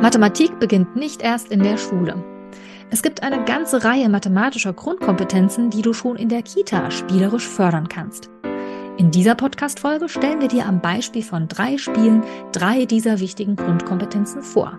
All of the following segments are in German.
Mathematik beginnt nicht erst in der Schule. Es gibt eine ganze Reihe mathematischer Grundkompetenzen, die du schon in der Kita spielerisch fördern kannst. In dieser Podcast-Folge stellen wir dir am Beispiel von drei Spielen drei dieser wichtigen Grundkompetenzen vor.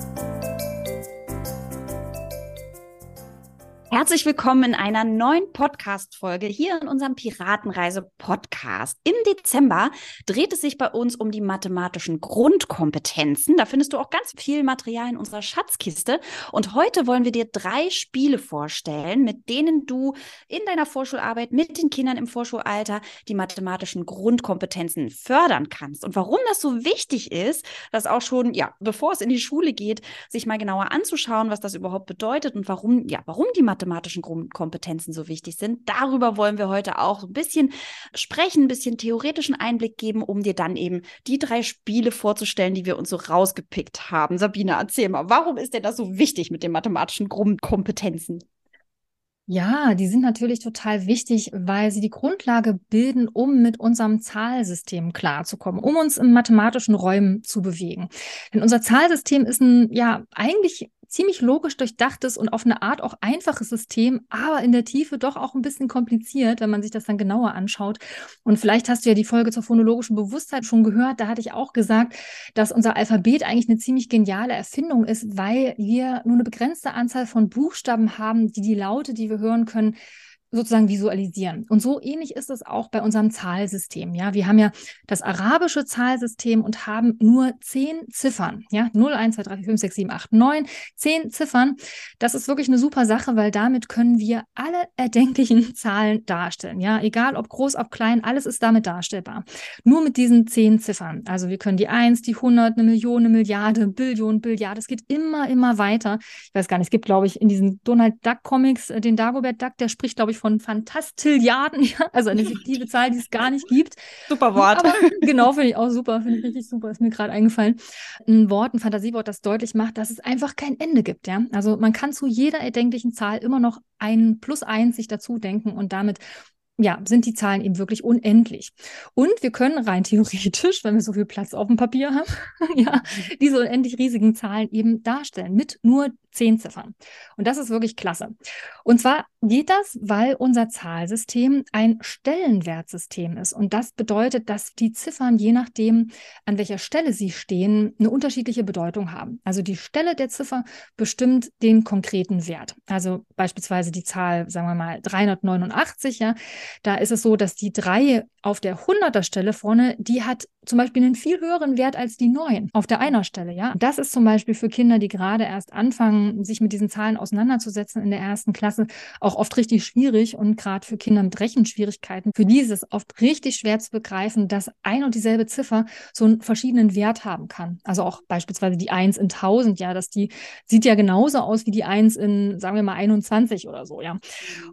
Herzlich willkommen in einer neuen Podcast-Folge hier in unserem Piratenreise-Podcast. Im Dezember dreht es sich bei uns um die mathematischen Grundkompetenzen. Da findest du auch ganz viel Material in unserer Schatzkiste. Und heute wollen wir dir drei Spiele vorstellen, mit denen du in deiner Vorschularbeit mit den Kindern im Vorschulalter die mathematischen Grundkompetenzen fördern kannst. Und warum das so wichtig ist, das auch schon, ja, bevor es in die Schule geht, sich mal genauer anzuschauen, was das überhaupt bedeutet und warum, ja, warum die Mathematik mathematischen Grundkompetenzen so wichtig sind. Darüber wollen wir heute auch ein bisschen sprechen, ein bisschen theoretischen Einblick geben, um dir dann eben die drei Spiele vorzustellen, die wir uns so rausgepickt haben. Sabine, erzähl mal, warum ist denn das so wichtig mit den mathematischen Grundkompetenzen? Ja, die sind natürlich total wichtig, weil sie die Grundlage bilden, um mit unserem Zahlsystem klarzukommen, um uns in mathematischen Räumen zu bewegen. Denn unser Zahlsystem ist ein, ja, eigentlich ziemlich logisch durchdachtes und auf eine Art auch einfaches System, aber in der Tiefe doch auch ein bisschen kompliziert, wenn man sich das dann genauer anschaut. Und vielleicht hast du ja die Folge zur phonologischen Bewusstheit schon gehört. Da hatte ich auch gesagt, dass unser Alphabet eigentlich eine ziemlich geniale Erfindung ist, weil wir nur eine begrenzte Anzahl von Buchstaben haben, die die Laute, die wir hören können, sozusagen visualisieren. Und so ähnlich ist es auch bei unserem Zahlsystem. Ja, wir haben ja das arabische Zahlsystem und haben nur zehn Ziffern. Ja, 0, 1, 2, 3, 4, 5, 6, 7, 8, 9, zehn Ziffern. Das ist wirklich eine super Sache, weil damit können wir alle erdenklichen Zahlen darstellen. Ja, egal ob groß, ob klein, alles ist damit darstellbar. Nur mit diesen zehn Ziffern. Also wir können die 1, die 100, eine Million, eine Milliarde, Billion, Billiard. Es geht immer, immer weiter. Ich weiß gar nicht, es gibt, glaube ich, in diesen Donald Duck Comics, äh, den Dagobert Duck, der spricht, glaube ich, von Fantastilliarden, ja? also eine fiktive Zahl, die es gar nicht gibt. Super Wort. Aber, genau, finde ich auch super, finde ich richtig super, ist mir gerade eingefallen. Ein Wort, ein Fantasiewort, das deutlich macht, dass es einfach kein Ende gibt, ja. Also man kann zu jeder erdenklichen Zahl immer noch ein plus eins sich dazu denken und damit ja, sind die Zahlen eben wirklich unendlich. Und wir können rein theoretisch, wenn wir so viel Platz auf dem Papier haben, ja, diese unendlich riesigen Zahlen eben darstellen mit nur zehn Ziffern. Und das ist wirklich klasse. Und zwar geht das, weil unser Zahlsystem ein Stellenwertsystem ist. Und das bedeutet, dass die Ziffern, je nachdem, an welcher Stelle sie stehen, eine unterschiedliche Bedeutung haben. Also die Stelle der Ziffer bestimmt den konkreten Wert. Also beispielsweise die Zahl, sagen wir mal, 389, ja, da ist es so, dass die drei auf der 100er Stelle vorne, die hat zum Beispiel einen viel höheren Wert als die 9 auf der einer Stelle, ja. Das ist zum Beispiel für Kinder, die gerade erst anfangen, sich mit diesen Zahlen auseinanderzusetzen in der ersten Klasse, auch oft richtig schwierig und gerade für Kinder mit Rechenschwierigkeiten, für die ist es oft richtig schwer zu begreifen, dass ein und dieselbe Ziffer so einen verschiedenen Wert haben kann. Also auch beispielsweise die 1 in 1000, ja, dass die sieht ja genauso aus wie die 1 in, sagen wir mal, 21 oder so, ja.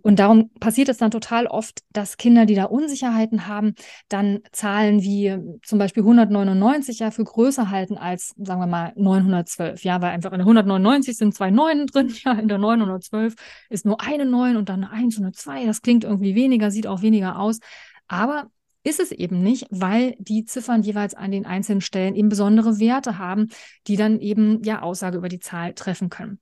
Und darum passiert es dann total oft, dass Kinder, die da Unsicherheiten haben, dann Zahlen wie zum zum Beispiel 199 ja für größer halten als, sagen wir mal, 912. Ja, weil einfach in der 199 sind zwei Neunen drin, ja, in der 912 ist nur eine Neun und dann eine Eins und eine Zwei. Das klingt irgendwie weniger, sieht auch weniger aus. Aber ist es eben nicht, weil die Ziffern jeweils an den einzelnen Stellen eben besondere Werte haben, die dann eben ja Aussage über die Zahl treffen können.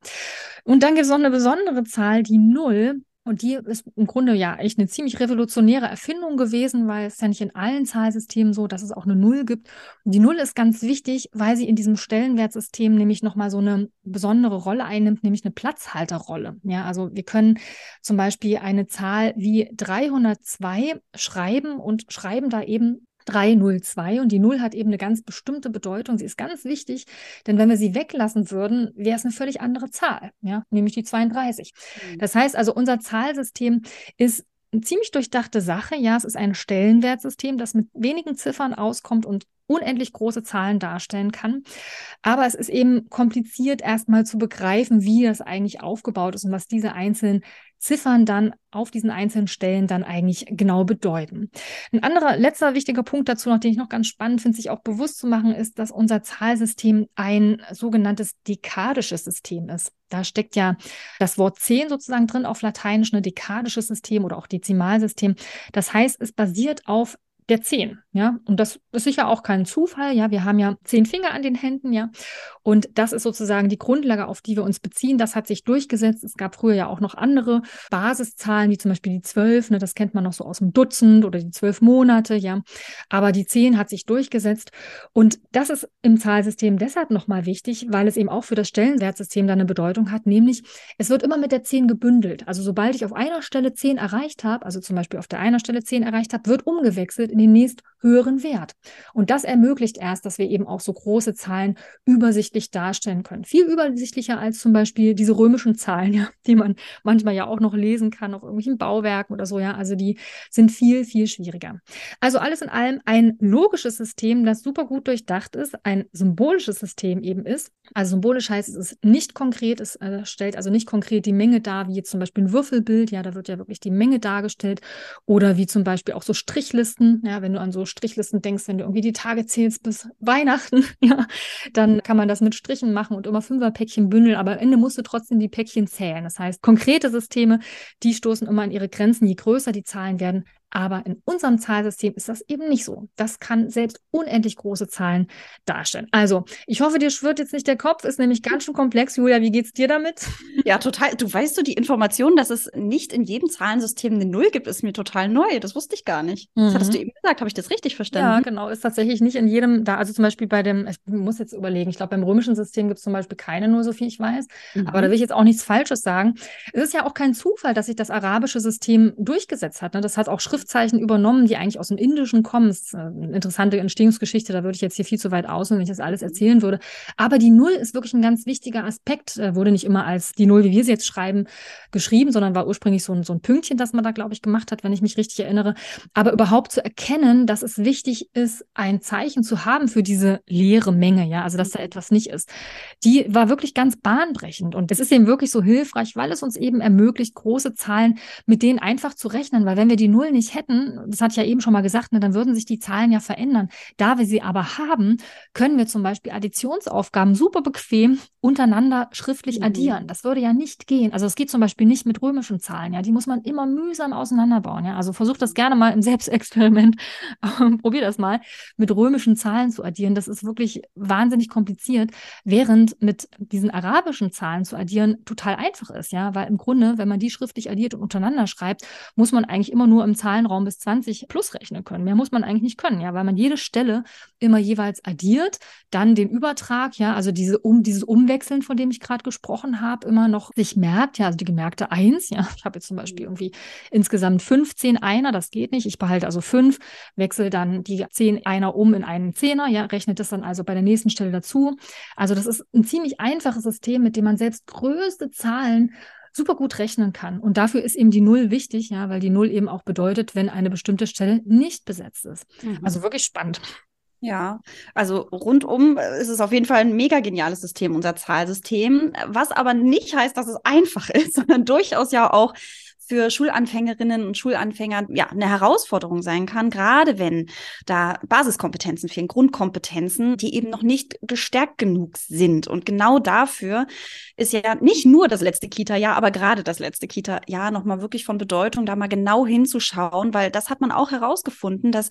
Und dann gibt es noch eine besondere Zahl, die Null. Und die ist im Grunde ja echt eine ziemlich revolutionäre Erfindung gewesen, weil es ja nicht in allen Zahlsystemen so, dass es auch eine Null gibt. Und die Null ist ganz wichtig, weil sie in diesem Stellenwertsystem nämlich nochmal so eine besondere Rolle einnimmt, nämlich eine Platzhalterrolle. Ja, also wir können zum Beispiel eine Zahl wie 302 schreiben und schreiben da eben 302 und die 0 hat eben eine ganz bestimmte Bedeutung. Sie ist ganz wichtig, denn wenn wir sie weglassen würden, wäre es eine völlig andere Zahl, ja, nämlich die 32. Mhm. Das heißt also, unser Zahlsystem ist eine ziemlich durchdachte Sache. Ja, es ist ein Stellenwertsystem, das mit wenigen Ziffern auskommt und unendlich große Zahlen darstellen kann. Aber es ist eben kompliziert, erstmal zu begreifen, wie das eigentlich aufgebaut ist und was diese einzelnen Ziffern dann auf diesen einzelnen Stellen dann eigentlich genau bedeuten. Ein anderer letzter wichtiger Punkt dazu, noch den ich noch ganz spannend finde, sich auch bewusst zu machen, ist, dass unser Zahlsystem ein sogenanntes dekadisches System ist. Da steckt ja das Wort 10 sozusagen drin auf Lateinisch, ein dekadisches System oder auch Dezimalsystem. Das heißt, es basiert auf der zehn, ja. Und das ist sicher auch kein Zufall, ja. Wir haben ja zehn Finger an den Händen, ja. Und das ist sozusagen die Grundlage, auf die wir uns beziehen. Das hat sich durchgesetzt. Es gab früher ja auch noch andere Basiszahlen, wie zum Beispiel die zwölf, ne, das kennt man noch so aus dem Dutzend oder die zwölf Monate, ja. Aber die zehn hat sich durchgesetzt. Und das ist im Zahlsystem deshalb nochmal wichtig, weil es eben auch für das Stellenwertsystem dann eine Bedeutung hat, nämlich es wird immer mit der zehn gebündelt. Also sobald ich auf einer Stelle zehn erreicht habe, also zum Beispiel auf der einer Stelle zehn erreicht habe, wird umgewechselt den nächst höheren Wert. Und das ermöglicht erst, dass wir eben auch so große Zahlen übersichtlich darstellen können. Viel übersichtlicher als zum Beispiel diese römischen Zahlen, ja, die man manchmal ja auch noch lesen kann auf irgendwelchen Bauwerken oder so, ja. Also die sind viel, viel schwieriger. Also alles in allem ein logisches System, das super gut durchdacht ist, ein symbolisches System eben ist. Also symbolisch heißt, es ist nicht konkret, es äh, stellt also nicht konkret die Menge dar, wie zum Beispiel ein Würfelbild, ja, da wird ja wirklich die Menge dargestellt. Oder wie zum Beispiel auch so Strichlisten, ja, wenn du an so Strichlisten denkst, wenn du irgendwie die Tage zählst bis Weihnachten, ja, dann kann man das mit Strichen machen und immer Fünferpäckchen bündeln, aber am Ende musst du trotzdem die Päckchen zählen. Das heißt, konkrete Systeme, die stoßen immer an ihre Grenzen. Je größer die Zahlen werden, aber in unserem Zahlsystem ist das eben nicht so. Das kann selbst unendlich große Zahlen darstellen. Also, ich hoffe, dir schwirrt jetzt nicht der Kopf, ist nämlich ganz schön komplex. Julia, wie geht's dir damit? Ja, total. Du weißt du, die Information, dass es nicht in jedem Zahlensystem eine Null gibt, ist mir total neu. Das wusste ich gar nicht. Mhm. Das hattest du eben gesagt. Habe ich das richtig verstanden? Ja, genau. Ist tatsächlich nicht in jedem da. Also zum Beispiel bei dem, ich muss jetzt überlegen, ich glaube, beim römischen System gibt es zum Beispiel keine Null, so viel ich weiß. Mhm. Aber da will ich jetzt auch nichts Falsches sagen. Es ist ja auch kein Zufall, dass sich das arabische System durchgesetzt hat. Ne? Das hat auch Schrift Schriftzeichen übernommen, die eigentlich aus dem Indischen kommen. Das ist eine interessante Entstehungsgeschichte, da würde ich jetzt hier viel zu weit aus, wenn ich das alles erzählen würde. Aber die Null ist wirklich ein ganz wichtiger Aspekt, äh, wurde nicht immer als die Null, wie wir sie jetzt schreiben, geschrieben, sondern war ursprünglich so ein, so ein Pünktchen, das man da, glaube ich, gemacht hat, wenn ich mich richtig erinnere. Aber überhaupt zu erkennen, dass es wichtig ist, ein Zeichen zu haben für diese leere Menge, ja, also dass da etwas nicht ist, die war wirklich ganz bahnbrechend. Und es ist eben wirklich so hilfreich, weil es uns eben ermöglicht, große Zahlen mit denen einfach zu rechnen, weil wenn wir die Null nicht hätten, das hatte ich ja eben schon mal gesagt, ne, dann würden sich die Zahlen ja verändern. Da wir sie aber haben, können wir zum Beispiel Additionsaufgaben super bequem untereinander schriftlich mhm. addieren. Das würde ja nicht gehen. Also es geht zum Beispiel nicht mit römischen Zahlen. Ja, die muss man immer mühsam auseinanderbauen. Ja, also versucht das gerne mal im Selbstexperiment. Probier das mal mit römischen Zahlen zu addieren. Das ist wirklich wahnsinnig kompliziert, während mit diesen arabischen Zahlen zu addieren total einfach ist. Ja, weil im Grunde, wenn man die schriftlich addiert und untereinander schreibt, muss man eigentlich immer nur im Zahlenraum bis 20 plus rechnen können. Mehr muss man eigentlich nicht können, ja, weil man jede Stelle immer jeweils addiert, dann den Übertrag, ja, also diese um dieses Umwechseln, von dem ich gerade gesprochen habe, immer noch sich merkt, ja, also die gemerkte Eins, ja, ich habe jetzt zum Beispiel irgendwie insgesamt 15 Einer, das geht nicht, ich behalte also fünf, wechsle dann die zehn Einer um in einen Zehner, ja, rechnet das dann also bei der nächsten Stelle dazu. Also das ist ein ziemlich einfaches System, mit dem man selbst größte Zahlen super gut rechnen kann. Und dafür ist eben die Null wichtig, ja, weil die Null eben auch bedeutet, wenn eine bestimmte Stelle nicht besetzt ist. Mhm. Also wirklich spannend. Ja, also rundum ist es auf jeden Fall ein mega geniales System, unser Zahlsystem, was aber nicht heißt, dass es einfach ist, sondern durchaus ja auch für Schulanfängerinnen und Schulanfänger ja eine Herausforderung sein kann, gerade wenn da Basiskompetenzen fehlen, Grundkompetenzen, die eben noch nicht gestärkt genug sind. Und genau dafür ist ja nicht nur das letzte Kita-Jahr, aber gerade das letzte Kita-Jahr nochmal wirklich von Bedeutung, da mal genau hinzuschauen, weil das hat man auch herausgefunden, dass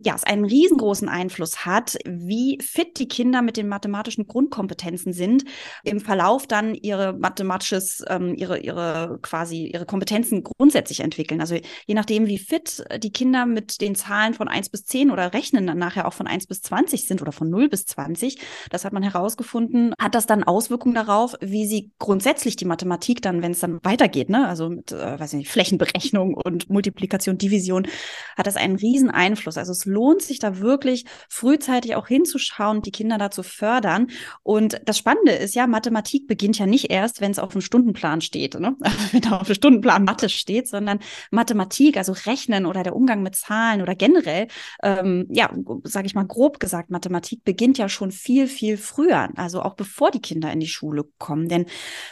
ja es einen riesengroßen Einfluss hat, wie fit die Kinder mit den mathematischen Grundkompetenzen sind, im Verlauf dann ihre mathematisches, ähm, ihre, ihre quasi ihre Kompetenzen grundsätzlich entwickeln. Also je nachdem, wie fit die Kinder mit den Zahlen von 1 bis 10 oder rechnen dann nachher auch von 1 bis 20 sind oder von 0 bis 20, das hat man herausgefunden, hat das dann Auswirkungen darauf, wie sie grundsätzlich die Mathematik dann, wenn es dann weitergeht, ne, also mit, äh, weiß ich nicht, Flächenberechnung und Multiplikation, Division, hat das einen riesen Einfluss. Also es lohnt sich da wirklich frühzeitig auch hinzuschauen, die Kinder da zu fördern. Und das Spannende ist ja, Mathematik beginnt ja nicht erst, wenn es auf dem Stundenplan steht. Ne? wenn da auf dem Stundenplan Mathe Mathe steht, sondern Mathematik, also Rechnen oder der Umgang mit Zahlen oder generell, ähm, ja, sage ich mal grob gesagt, Mathematik beginnt ja schon viel, viel früher, also auch bevor die Kinder in die Schule kommen. Denn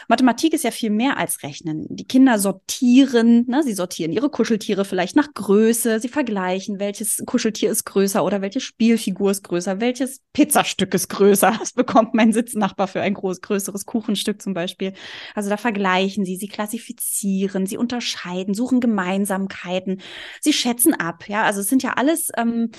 Mathematik ist ja viel mehr als Rechnen. Die Kinder sortieren, ne, sie sortieren ihre Kuscheltiere vielleicht nach Größe, sie vergleichen, welches Kuscheltier ist größer oder welche Spielfigur ist größer, welches Pizzastück ist größer. Was bekommt mein Sitznachbar für ein groß, größeres Kuchenstück zum Beispiel? Also da vergleichen sie, sie klassifizieren, sie unterscheiden, suchen Gemeinsamkeiten, sie schätzen ab. Ja, also es sind ja alles ähm,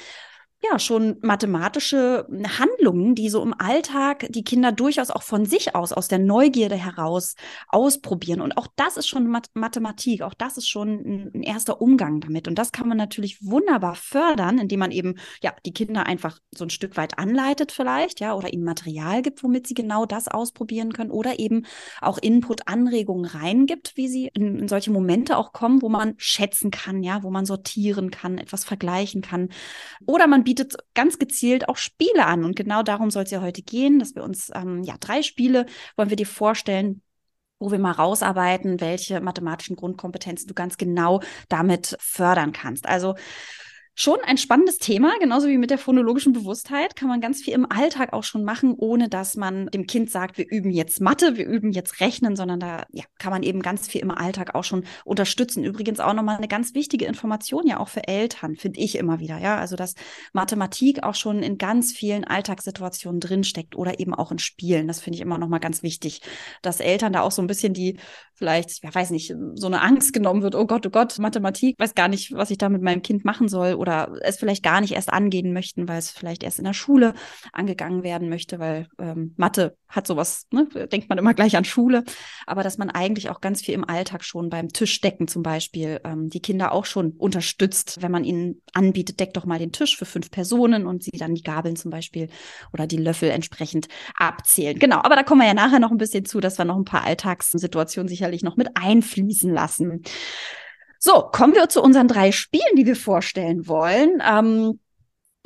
ja schon mathematische Handlungen, die so im Alltag die Kinder durchaus auch von sich aus, aus der Neugierde heraus ausprobieren. Und auch das ist schon Math Mathematik, auch das ist schon ein, ein, erster Umgang damit. Und das kann man natürlich wunderbar fördern, indem man eben ja die Kinder einfach so ein Stück weit anleitet vielleicht, ja, oder ihnen Material gibt, womit sie genau das ausprobieren können oder eben auch Input, Anregungen reingibt, wie sie in, in solche Momente auch kommen, wo man schätzen kann, ja, wo man sortieren kann, etwas vergleichen kann. Oder man bietet ganz gezielt auch Spiele an. Und genau darum soll es ja heute gehen, dass wir uns, ähm, ja, drei Spiele wollen wir dir vorstellen, wo wir mal rausarbeiten, welche mathematischen Grundkompetenzen du ganz genau damit fördern kannst. Also schon ein spannendes Thema, genauso wie mit der phonologischen Bewusstheit, kann man ganz viel im Alltag auch schon machen, ohne dass man dem Kind sagt, wir üben jetzt Mathe, wir üben jetzt Rechnen, sondern da ja, kann man eben ganz viel im Alltag auch schon unterstützen. Übrigens auch nochmal eine ganz wichtige Information ja auch für Eltern, finde ich immer wieder, ja, also dass Mathematik auch schon in ganz vielen Alltagssituationen drinsteckt oder eben auch in Spielen. Das finde ich immer nochmal ganz wichtig, dass Eltern da auch so ein bisschen die vielleicht, ja, weiß nicht, so eine Angst genommen wird, oh Gott, oh Gott, Mathematik, weiß gar nicht, was ich da mit meinem Kind machen soll oder es vielleicht gar nicht erst angehen möchten, weil es vielleicht erst in der Schule angegangen werden möchte, weil ähm, Mathe hat sowas, ne, denkt man immer gleich an Schule, aber dass man eigentlich auch ganz viel im Alltag schon beim Tischdecken zum Beispiel ähm, die Kinder auch schon unterstützt, wenn man ihnen anbietet, deck doch mal den Tisch für fünf Personen und sie dann die Gabeln zum Beispiel oder die Löffel entsprechend abzählen. Genau, aber da kommen wir ja nachher noch ein bisschen zu, dass wir noch ein paar Alltagssituationen sicherlich noch mit einfließen lassen. So, kommen wir zu unseren drei Spielen, die wir vorstellen wollen. Ähm,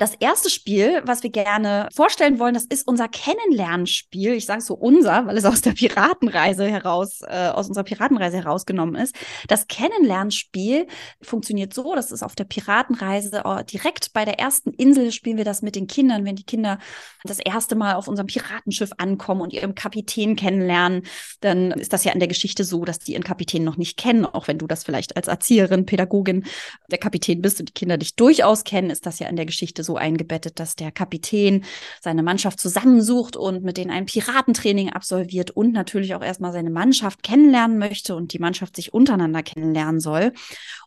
das erste Spiel, was wir gerne vorstellen wollen, das ist unser Kennenlernspiel. Ich sage so unser, weil es aus der Piratenreise heraus, äh, aus unserer Piratenreise herausgenommen ist. Das Kennenlernspiel funktioniert so, das ist auf der Piratenreise oh, direkt bei der ersten Insel spielen wir das mit den Kindern, wenn die Kinder das erste Mal auf unserem Piratenschiff ankommen und ihren Kapitän kennenlernen, dann ist das ja in der Geschichte so, dass die ihren Kapitän noch nicht kennen, auch wenn du das vielleicht als Erzieherin, Pädagogin der Kapitän bist und die Kinder dich durchaus kennen, ist das ja in der Geschichte so so eingebettet, dass der Kapitän seine Mannschaft zusammensucht und mit denen ein Piratentraining absolviert und natürlich auch erstmal seine Mannschaft kennenlernen möchte und die Mannschaft sich untereinander kennenlernen soll.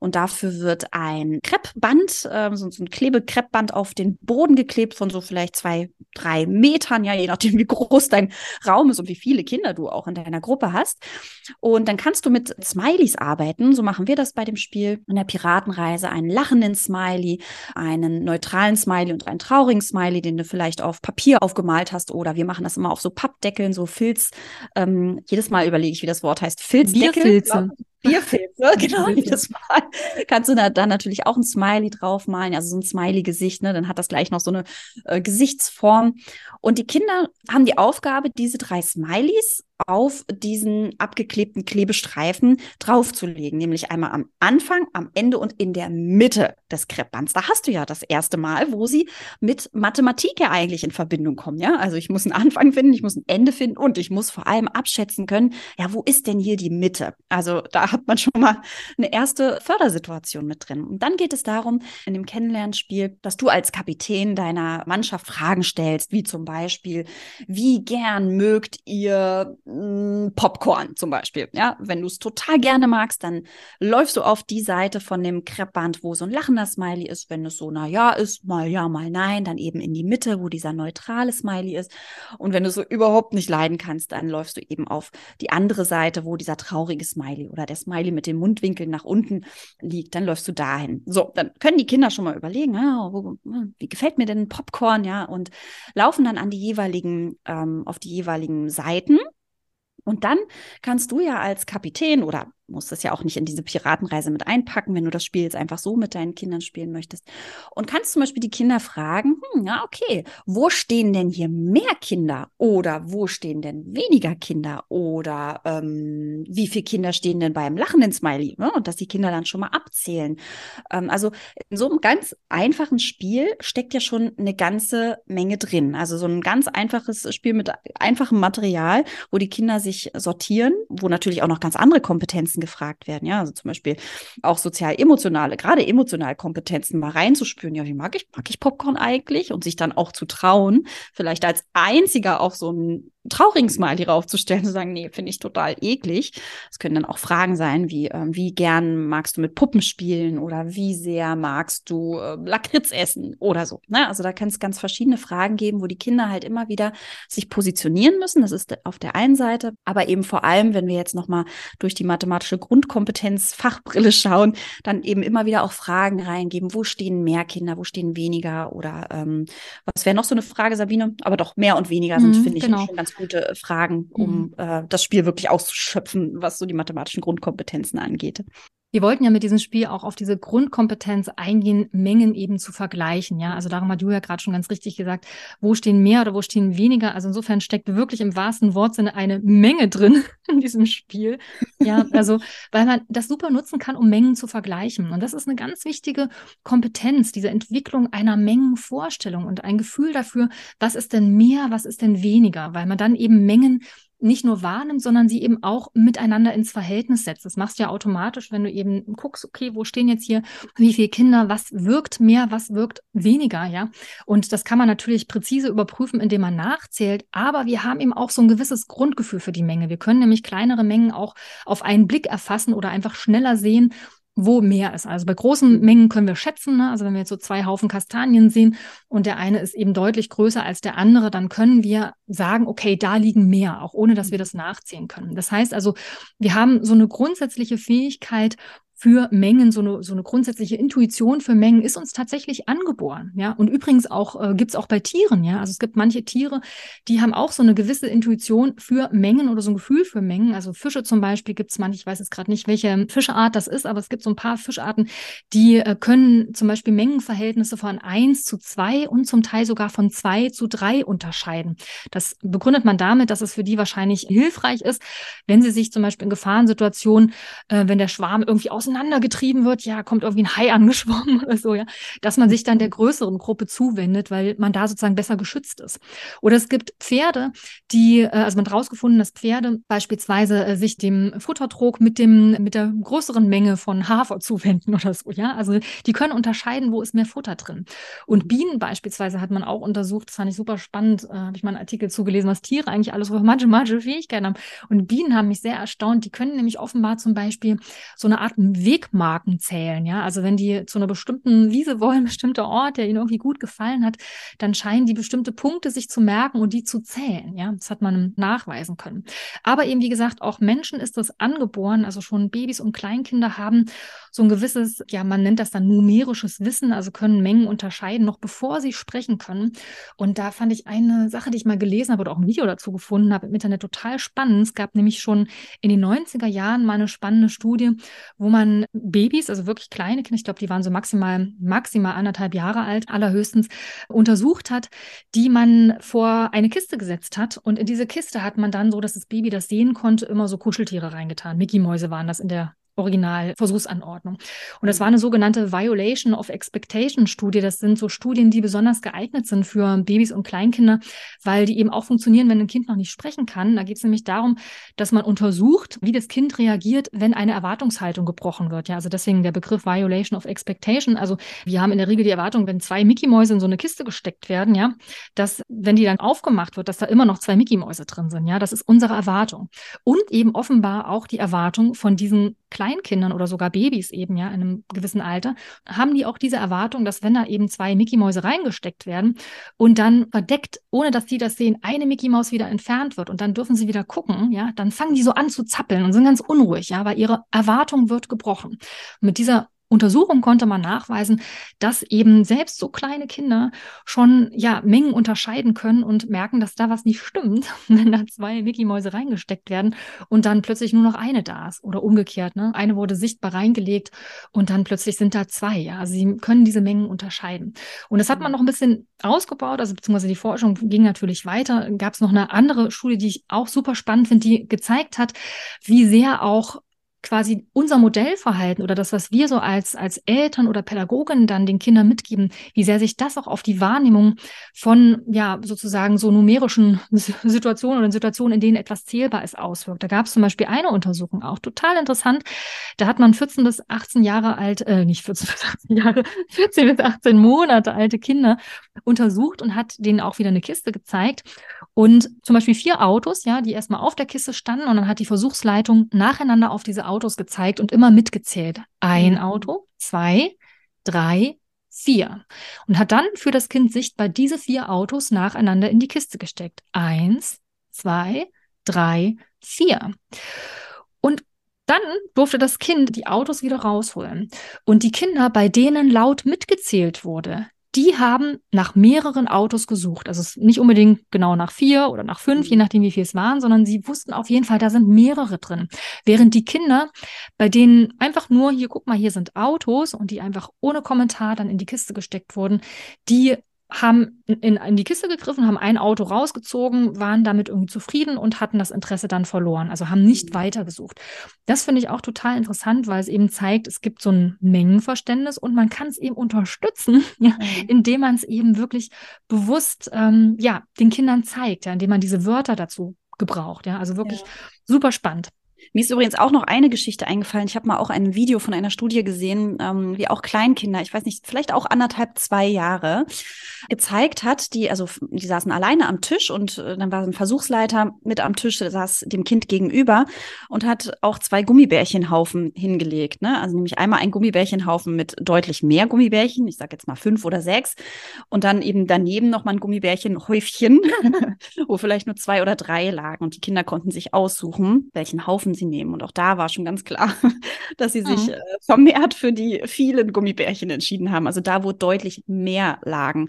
Und dafür wird ein Kreppband, äh, so, ein Klebekreppband auf den Boden geklebt von so vielleicht zwei, drei Metern, ja, je nachdem, wie groß dein Raum ist und wie viele Kinder du auch in deiner Gruppe hast. Und dann kannst du mit Smileys arbeiten. So machen wir das bei dem Spiel in der Piratenreise. Einen lachenden Smiley, einen neutralen Smiley Smiley und einen traurigen Smiley, den du vielleicht auf Papier aufgemalt hast. Oder wir machen das immer auf so Pappdeckeln, so Filz. Ähm, jedes Mal überlege ich, wie das Wort heißt. Filzdeckel. Bierfilze. Bierfilze, genau, jedes Mal. Kannst du da dann natürlich auch ein Smiley draufmalen, also so ein Smiley-Gesicht, ne? Dann hat das gleich noch so eine äh, Gesichtsform. Und die Kinder haben die Aufgabe, diese drei Smileys auf diesen abgeklebten Klebestreifen draufzulegen, nämlich einmal am Anfang, am Ende und in der Mitte des Kreppbands. Da hast du ja das erste Mal, wo sie mit Mathematik ja eigentlich in Verbindung kommen, ja? Also ich muss einen Anfang finden, ich muss ein Ende finden und ich muss vor allem abschätzen können, ja, wo ist denn hier die Mitte? Also da hat man schon mal eine erste Fördersituation mit drin. Und dann geht es darum, in dem Kennenlernspiel, dass du als Kapitän deiner Mannschaft Fragen stellst, wie zum Beispiel, wie gern mögt ihr Popcorn zum Beispiel. Ja, wenn du es total gerne magst, dann läufst du auf die Seite von dem Kreppband, wo so ein lachender Smiley ist. Wenn es so, na ja ist, mal ja, mal nein, dann eben in die Mitte, wo dieser neutrale Smiley ist. Und wenn du so überhaupt nicht leiden kannst, dann läufst du eben auf die andere Seite, wo dieser traurige Smiley oder der Smiley mit den Mundwinkeln nach unten liegt. Dann läufst du dahin. So, dann können die Kinder schon mal überlegen, ah, wo, wie gefällt mir denn Popcorn, ja, und laufen dann an die jeweiligen, ähm, auf die jeweiligen Seiten und dann kannst du ja als Kapitän oder musst das ja auch nicht in diese Piratenreise mit einpacken, wenn du das Spiel jetzt einfach so mit deinen Kindern spielen möchtest. Und kannst zum Beispiel die Kinder fragen, hm, ja, okay, wo stehen denn hier mehr Kinder oder wo stehen denn weniger Kinder oder ähm, wie viele Kinder stehen denn beim lachenden Smiley? Ne? Und dass die Kinder dann schon mal abzählen. Ähm, also in so einem ganz einfachen Spiel steckt ja schon eine ganze Menge drin. Also so ein ganz einfaches Spiel mit einfachem Material, wo die Kinder sich sortieren, wo natürlich auch noch ganz andere Kompetenzen Kompetenzen gefragt werden. Ja, also zum Beispiel auch sozial-emotionale, gerade emotionale Kompetenzen mal reinzuspüren. Ja, wie mag ich, mag ich Popcorn eigentlich? Und sich dann auch zu trauen, vielleicht als einziger auf so ein traurigen Smiley raufzustellen und sagen, nee, finde ich total eklig. Es können dann auch Fragen sein, wie, ähm, wie gern magst du mit Puppen spielen oder wie sehr magst du äh, Lakritz essen oder so. Ne? Also da kann es ganz verschiedene Fragen geben, wo die Kinder halt immer wieder sich positionieren müssen. Das ist auf der einen Seite, aber eben vor allem, wenn wir jetzt nochmal durch die mathematische Grundkompetenz Fachbrille schauen, dann eben immer wieder auch Fragen reingeben, wo stehen mehr Kinder, wo stehen weniger oder ähm, was wäre noch so eine Frage, Sabine? Aber doch mehr und weniger sind, mhm, finde ich, genau. schon ganz gute Fragen, um mhm. äh, das Spiel wirklich auszuschöpfen, was so die mathematischen Grundkompetenzen angeht. Wir wollten ja mit diesem Spiel auch auf diese Grundkompetenz eingehen, Mengen eben zu vergleichen. Ja, also darum hat Julia gerade schon ganz richtig gesagt, wo stehen mehr oder wo stehen weniger. Also insofern steckt wirklich im wahrsten Wortsinne eine Menge drin in diesem Spiel. Ja, also weil man das super nutzen kann, um Mengen zu vergleichen. Und das ist eine ganz wichtige Kompetenz, diese Entwicklung einer Mengenvorstellung und ein Gefühl dafür, was ist denn mehr, was ist denn weniger, weil man dann eben Mengen nicht nur wahrnimmt, sondern sie eben auch miteinander ins Verhältnis setzt. Das machst du ja automatisch, wenn du eben guckst, okay, wo stehen jetzt hier wie viele Kinder, was wirkt mehr, was wirkt weniger, ja. Und das kann man natürlich präzise überprüfen, indem man nachzählt, aber wir haben eben auch so ein gewisses Grundgefühl für die Menge. Wir können nämlich kleinere Mengen auch auf einen Blick erfassen oder einfach schneller sehen, wo mehr ist. Also bei großen Mengen können wir schätzen, ne? also wenn wir jetzt so zwei Haufen Kastanien sehen und der eine ist eben deutlich größer als der andere, dann können wir sagen, okay, da liegen mehr, auch ohne dass wir das nachziehen können. Das heißt also, wir haben so eine grundsätzliche Fähigkeit, für Mengen, so eine, so eine grundsätzliche Intuition für Mengen ist uns tatsächlich angeboren. Ja, und übrigens auch äh, gibt es auch bei Tieren. Ja, also es gibt manche Tiere, die haben auch so eine gewisse Intuition für Mengen oder so ein Gefühl für Mengen. Also Fische zum Beispiel gibt es manche, ich weiß jetzt gerade nicht, welche Fischeart das ist, aber es gibt so ein paar Fischarten, die äh, können zum Beispiel Mengenverhältnisse von eins zu zwei und zum Teil sogar von zwei zu drei unterscheiden. Das begründet man damit, dass es für die wahrscheinlich hilfreich ist, wenn sie sich zum Beispiel in Gefahrensituationen, äh, wenn der Schwarm irgendwie auseinander auseinandergetrieben wird, ja, kommt irgendwie ein Hai angeschwommen oder so, ja, dass man sich dann der größeren Gruppe zuwendet, weil man da sozusagen besser geschützt ist. Oder es gibt Pferde, die, äh, also man hat rausgefunden, dass Pferde beispielsweise äh, sich dem Futtertrog mit dem, mit der größeren Menge von Hafer zuwenden oder so, ja. Also die können unterscheiden, wo ist mehr Futter drin. Und Bienen beispielsweise hat man auch untersucht, das fand ich super spannend, äh, habe ich mal einen Artikel zugelesen, was Tiere eigentlich alles so mathematische Fähigkeiten haben. Und Bienen haben mich sehr erstaunt, die können nämlich offenbar zum Beispiel so eine Art Wegmarken zählen. Ja, also wenn die zu einer bestimmten Wiese wollen, bestimmter Ort, der ihnen irgendwie gut gefallen hat, dann scheinen die bestimmte Punkte sich zu merken und die zu zählen. Ja, das hat man nachweisen können. Aber eben, wie gesagt, auch Menschen ist das angeboren, also schon Babys und Kleinkinder haben so ein gewisses, ja, man nennt das dann numerisches Wissen, also können Mengen unterscheiden, noch bevor sie sprechen können. Und da fand ich eine Sache, die ich mal gelesen habe oder auch ein Video dazu gefunden habe im Internet total spannend. Es gab nämlich schon in den 90er Jahren mal eine spannende Studie, wo man Babys, also wirklich kleine Kinder, ich glaube, die waren so maximal, maximal anderthalb Jahre alt, allerhöchstens, untersucht hat, die man vor eine Kiste gesetzt hat. Und in diese Kiste hat man dann so, dass das Baby das sehen konnte, immer so Kuscheltiere reingetan. Mickey-Mäuse waren das in der Originalversuchsanordnung. Und das war eine sogenannte Violation of Expectation Studie. Das sind so Studien, die besonders geeignet sind für Babys und Kleinkinder, weil die eben auch funktionieren, wenn ein Kind noch nicht sprechen kann. Da geht es nämlich darum, dass man untersucht, wie das Kind reagiert, wenn eine Erwartungshaltung gebrochen wird. Ja, also deswegen der Begriff Violation of Expectation. Also wir haben in der Regel die Erwartung, wenn zwei Mickey-Mäuse in so eine Kiste gesteckt werden, ja, dass wenn die dann aufgemacht wird, dass da immer noch zwei Mickey-Mäuse drin sind. Ja, das ist unsere Erwartung. Und eben offenbar auch die Erwartung von diesen Kleinkindern oder sogar Babys eben, ja, in einem gewissen Alter, haben die auch diese Erwartung, dass wenn da eben zwei Mickey-Mäuse reingesteckt werden und dann verdeckt, ohne dass die das sehen, eine Mickey-Maus wieder entfernt wird und dann dürfen sie wieder gucken, ja, dann fangen die so an zu zappeln und sind ganz unruhig, ja, weil ihre Erwartung wird gebrochen. Mit dieser Untersuchung konnte man nachweisen, dass eben selbst so kleine Kinder schon ja Mengen unterscheiden können und merken, dass da was nicht stimmt, wenn da zwei Mickey-Mäuse reingesteckt werden und dann plötzlich nur noch eine da ist oder umgekehrt. Ne? Eine wurde sichtbar reingelegt und dann plötzlich sind da zwei. Ja? Also sie können diese Mengen unterscheiden. Und das hat man noch ein bisschen ausgebaut, also beziehungsweise die Forschung ging natürlich weiter. Gab es noch eine andere Studie, die ich auch super spannend finde, die gezeigt hat, wie sehr auch quasi unser Modellverhalten oder das, was wir so als, als Eltern oder Pädagogen dann den Kindern mitgeben, wie sehr sich das auch auf die Wahrnehmung von, ja, sozusagen so numerischen Situationen oder Situationen, in denen etwas zählbar ist, auswirkt. Da gab es zum Beispiel eine Untersuchung auch, total interessant. Da hat man 14 bis 18 Jahre alt, äh, nicht 14 bis 18 Jahre, 14 bis 18 Monate alte Kinder untersucht und hat denen auch wieder eine Kiste gezeigt. Und zum Beispiel vier Autos, ja, die erstmal auf der Kiste standen und dann hat die Versuchsleitung nacheinander auf diese Autos gezeigt und immer mitgezählt. Ein mhm. Auto, zwei, drei, vier. Und hat dann für das Kind sichtbar diese vier Autos nacheinander in die Kiste gesteckt. Eins, zwei, drei, vier. Und dann durfte das Kind die Autos wieder rausholen. Und die Kinder, bei denen laut mitgezählt wurde, die haben nach mehreren Autos gesucht. Also nicht unbedingt genau nach vier oder nach fünf, je mhm. nachdem, wie viel es waren, sondern sie wussten auf jeden Fall, da sind mehrere drin. Während die Kinder, bei denen einfach nur, hier guck mal, hier sind Autos und die einfach ohne Kommentar dann in die Kiste gesteckt wurden, die haben in, in die Kiste gegriffen, haben ein Auto rausgezogen, waren damit irgendwie zufrieden und hatten das Interesse dann verloren, also haben nicht mhm. weitergesucht. Das finde ich auch total interessant, weil es eben zeigt, es gibt so ein Mengenverständnis und man kann es eben unterstützen, ja, mhm. indem man es eben wirklich bewusst ähm, ja, den Kindern zeigt, ja, indem man diese Wörter dazu gebraucht. Ja, also wirklich ja. super spannend. Mir ist übrigens auch noch eine Geschichte eingefallen. Ich habe mal auch ein Video von einer Studie gesehen, ähm, wie auch Kleinkinder, ich weiß nicht, vielleicht auch anderthalb, zwei Jahre, gezeigt hat, die, also die saßen alleine am Tisch und äh, dann war ein Versuchsleiter mit am Tisch, der saß dem Kind gegenüber und hat auch zwei Gummibärchenhaufen hingelegt. Ne? Also nämlich einmal ein Gummibärchenhaufen mit deutlich mehr Gummibärchen, ich sage jetzt mal fünf oder sechs, und dann eben daneben nochmal ein Gummibärchenhäufchen, wo vielleicht nur zwei oder drei lagen. Und die Kinder konnten sich aussuchen, welchen Haufen sie nehmen. Und auch da war schon ganz klar, dass sie sich mhm. äh, vermehrt für die vielen Gummibärchen entschieden haben. Also da, wo deutlich mehr lagen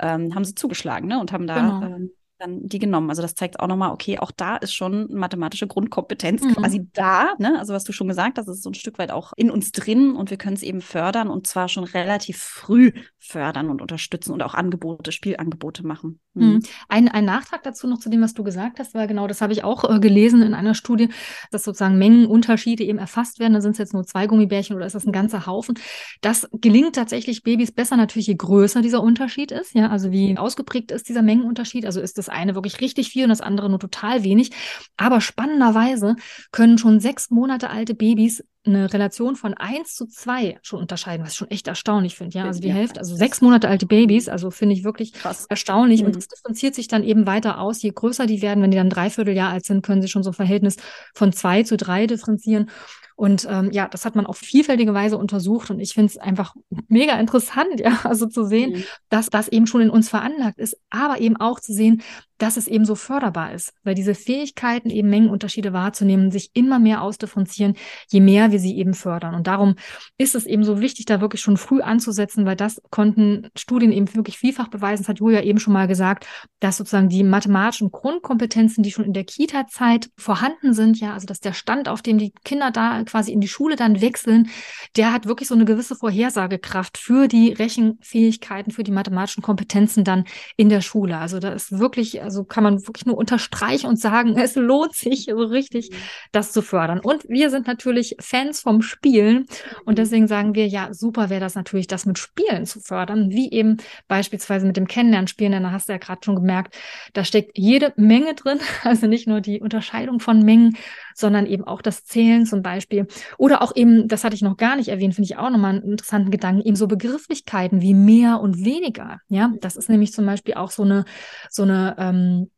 ähm, haben sie zugeschlagen ne? und haben da genau. ähm, dann die genommen. Also das zeigt auch nochmal, okay, auch da ist schon mathematische Grundkompetenz mhm. quasi da. Ne? Also was du schon gesagt hast, ist so ein Stück weit auch in uns drin und wir können es eben fördern und zwar schon relativ früh fördern und unterstützen und auch Angebote, Spielangebote machen. Mhm. mhm. Ein, ein Nachtrag dazu noch zu dem, was du gesagt hast, weil genau das habe ich auch äh, gelesen in einer Studie, dass sozusagen Mengenunterschiede eben erfasst werden. Da sind es jetzt nur zwei Gummibärchen oder ist das ein ganzer Haufen. Das gelingt tatsächlich Babys besser natürlich, je größer dieser Unterschied ist. Ja, also wie ausgeprägt ist dieser Mengenunterschied. Also ist das eine wirklich richtig viel und das andere nur total wenig. Aber spannenderweise können schon sechs Monate alte Babys eine Relation von eins zu zwei schon unterscheiden, was ich schon echt erstaunlich finde. Ja, also die ja, Hälfte, also sechs Monate alte Babys, also finde ich wirklich Krass. erstaunlich. Mhm. Und das differenziert sich dann eben weiter aus. Je größer die werden, wenn die dann dreiviertel Jahr alt sind, können sie schon so ein Verhältnis von zwei zu drei differenzieren. Und ähm, ja, das hat man auf vielfältige Weise untersucht und ich finde es einfach mega interessant, ja, also zu sehen, mhm. dass das eben schon in uns veranlagt ist, aber eben auch zu sehen, dass es eben so förderbar ist, weil diese Fähigkeiten, eben Mengenunterschiede wahrzunehmen, sich immer mehr ausdifferenzieren, je mehr wir sie eben fördern. Und darum ist es eben so wichtig, da wirklich schon früh anzusetzen, weil das konnten Studien eben wirklich vielfach beweisen. Das hat Julia eben schon mal gesagt, dass sozusagen die mathematischen Grundkompetenzen, die schon in der Kita-Zeit vorhanden sind, ja, also dass der Stand, auf dem die Kinder da quasi in die Schule dann wechseln, der hat wirklich so eine gewisse Vorhersagekraft für die Rechenfähigkeiten, für die mathematischen Kompetenzen dann in der Schule. Also da ist wirklich also kann man wirklich nur unterstreichen und sagen, es lohnt sich so richtig, mhm. das zu fördern. Und wir sind natürlich Fans vom Spielen und mhm. deswegen sagen wir, ja, super wäre das natürlich, das mit Spielen zu fördern, wie eben beispielsweise mit dem Kennenlernspielen, denn da hast du ja gerade schon gemerkt, da steckt jede Menge drin, also nicht nur die Unterscheidung von Mengen, sondern eben auch das Zählen zum Beispiel. Oder auch eben, das hatte ich noch gar nicht erwähnt, finde ich auch nochmal einen interessanten Gedanken, eben so Begrifflichkeiten wie mehr und weniger. Ja, das ist nämlich zum Beispiel auch so eine, so eine, ähm, um,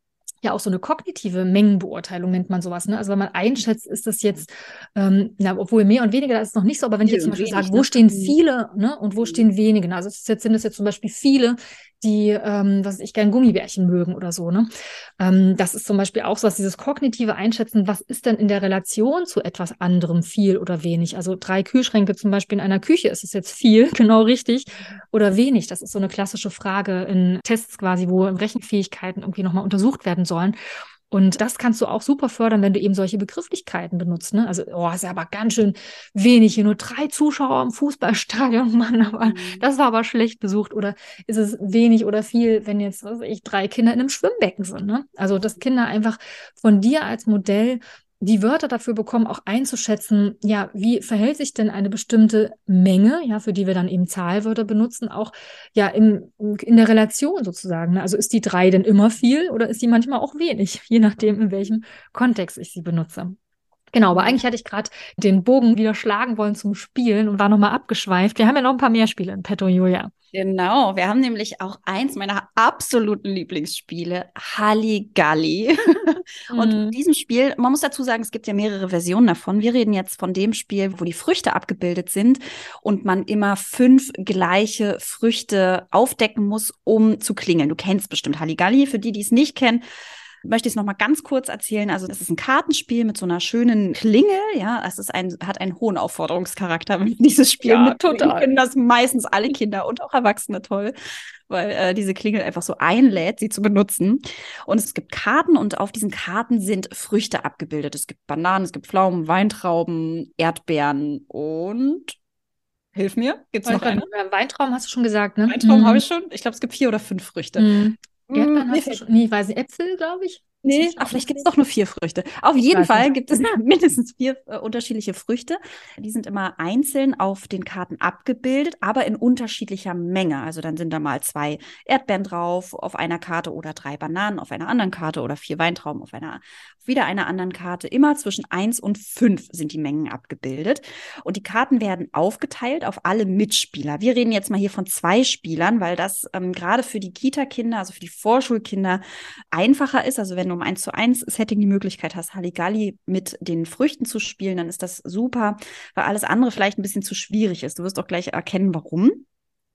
ja auch so eine kognitive Mengenbeurteilung nennt man sowas. Ne? Also wenn man einschätzt, ist das jetzt, ähm, na, obwohl mehr und weniger, das ist noch nicht so, aber wenn ich jetzt zum Beispiel wenig, sage, wo ne? stehen mhm. viele ne, und wo mhm. stehen wenige, also jetzt, sind es jetzt zum Beispiel viele, die, ähm, was ich gern Gummibärchen mögen oder so. Ne? Ähm, das ist zum Beispiel auch so, dass dieses kognitive Einschätzen, was ist denn in der Relation zu etwas anderem viel oder wenig? Also drei Kühlschränke zum Beispiel in einer Küche, ist es jetzt viel, genau richtig, oder wenig? Das ist so eine klassische Frage in Tests quasi, wo Rechenfähigkeiten irgendwie nochmal untersucht werden sollen. Und das kannst du auch super fördern, wenn du eben solche Begrifflichkeiten benutzt. Ne? Also, oh, ist ja aber ganz schön wenig hier, nur drei Zuschauer im Fußballstadion, Mann, aber mhm. das war aber schlecht besucht. Oder ist es wenig oder viel, wenn jetzt, was weiß ich, drei Kinder in einem Schwimmbecken sind. Ne? Also, dass Kinder einfach von dir als Modell die Wörter dafür bekommen, auch einzuschätzen, ja, wie verhält sich denn eine bestimmte Menge, ja, für die wir dann eben Zahlwörter benutzen, auch ja im, in der Relation sozusagen. Ne? Also ist die drei denn immer viel oder ist die manchmal auch wenig, je nachdem, in welchem Kontext ich sie benutze. Genau, aber eigentlich hatte ich gerade den Bogen wieder schlagen wollen zum Spielen und war nochmal abgeschweift. Wir haben ja noch ein paar mehr Spiele in petto, Julia. Genau, wir haben nämlich auch eins meiner absoluten Lieblingsspiele, Halligalli. und in mhm. diesem Spiel, man muss dazu sagen, es gibt ja mehrere Versionen davon. Wir reden jetzt von dem Spiel, wo die Früchte abgebildet sind und man immer fünf gleiche Früchte aufdecken muss, um zu klingeln. Du kennst bestimmt Halligalli. Für die, die es nicht kennen, möchte ich es nochmal ganz kurz erzählen. Also es ist ein Kartenspiel mit so einer schönen Klingel, ja, es ist ein, hat einen hohen Aufforderungscharakter, wenn dieses Spiel ja, mit total. finden das meistens alle Kinder und auch Erwachsene toll weil äh, diese Klingel einfach so einlädt, sie zu benutzen. Und es gibt Karten und auf diesen Karten sind Früchte abgebildet. Es gibt Bananen, es gibt Pflaumen, Weintrauben, Erdbeeren und Hilf mir, gibt es noch eine? Weintrauben hast du schon gesagt, ne? Weintrauben mhm. habe ich schon. Ich glaube, es gibt vier oder fünf Früchte. Mhm. Erdbeeren hm, hast du schon, nee, ich weiß nicht, Äpfel, glaube ich. Nee, ach, vielleicht gibt es doch nur vier Früchte. Auf jeden Fall nicht. gibt es mindestens vier äh, unterschiedliche Früchte. Die sind immer einzeln auf den Karten abgebildet, aber in unterschiedlicher Menge. Also dann sind da mal zwei Erdbeeren drauf auf einer Karte oder drei Bananen auf einer anderen Karte oder vier Weintrauben auf einer wieder einer anderen Karte. Immer zwischen eins und fünf sind die Mengen abgebildet. Und die Karten werden aufgeteilt auf alle Mitspieler. Wir reden jetzt mal hier von zwei Spielern, weil das ähm, gerade für die Kita-Kinder, also für die Vorschulkinder einfacher ist. Also wenn du im 1 zu 1 Setting die Möglichkeit hast, Halligalli mit den Früchten zu spielen, dann ist das super, weil alles andere vielleicht ein bisschen zu schwierig ist. Du wirst auch gleich erkennen, warum.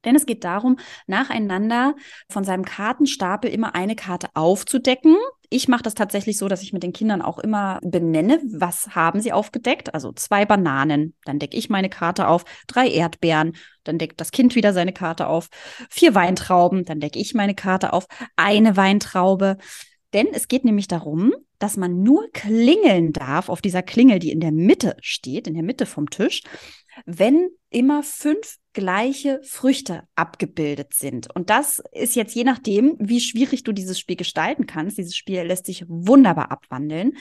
Denn es geht darum, nacheinander von seinem Kartenstapel immer eine Karte aufzudecken. Ich mache das tatsächlich so, dass ich mit den Kindern auch immer benenne, was haben sie aufgedeckt. Also zwei Bananen, dann decke ich meine Karte auf, drei Erdbeeren, dann deckt das Kind wieder seine Karte auf, vier Weintrauben, dann decke ich meine Karte auf, eine Weintraube. Denn es geht nämlich darum, dass man nur klingeln darf auf dieser Klingel, die in der Mitte steht, in der Mitte vom Tisch, wenn immer fünf gleiche Früchte abgebildet sind. Und das ist jetzt je nachdem, wie schwierig du dieses Spiel gestalten kannst. Dieses Spiel lässt sich wunderbar abwandeln.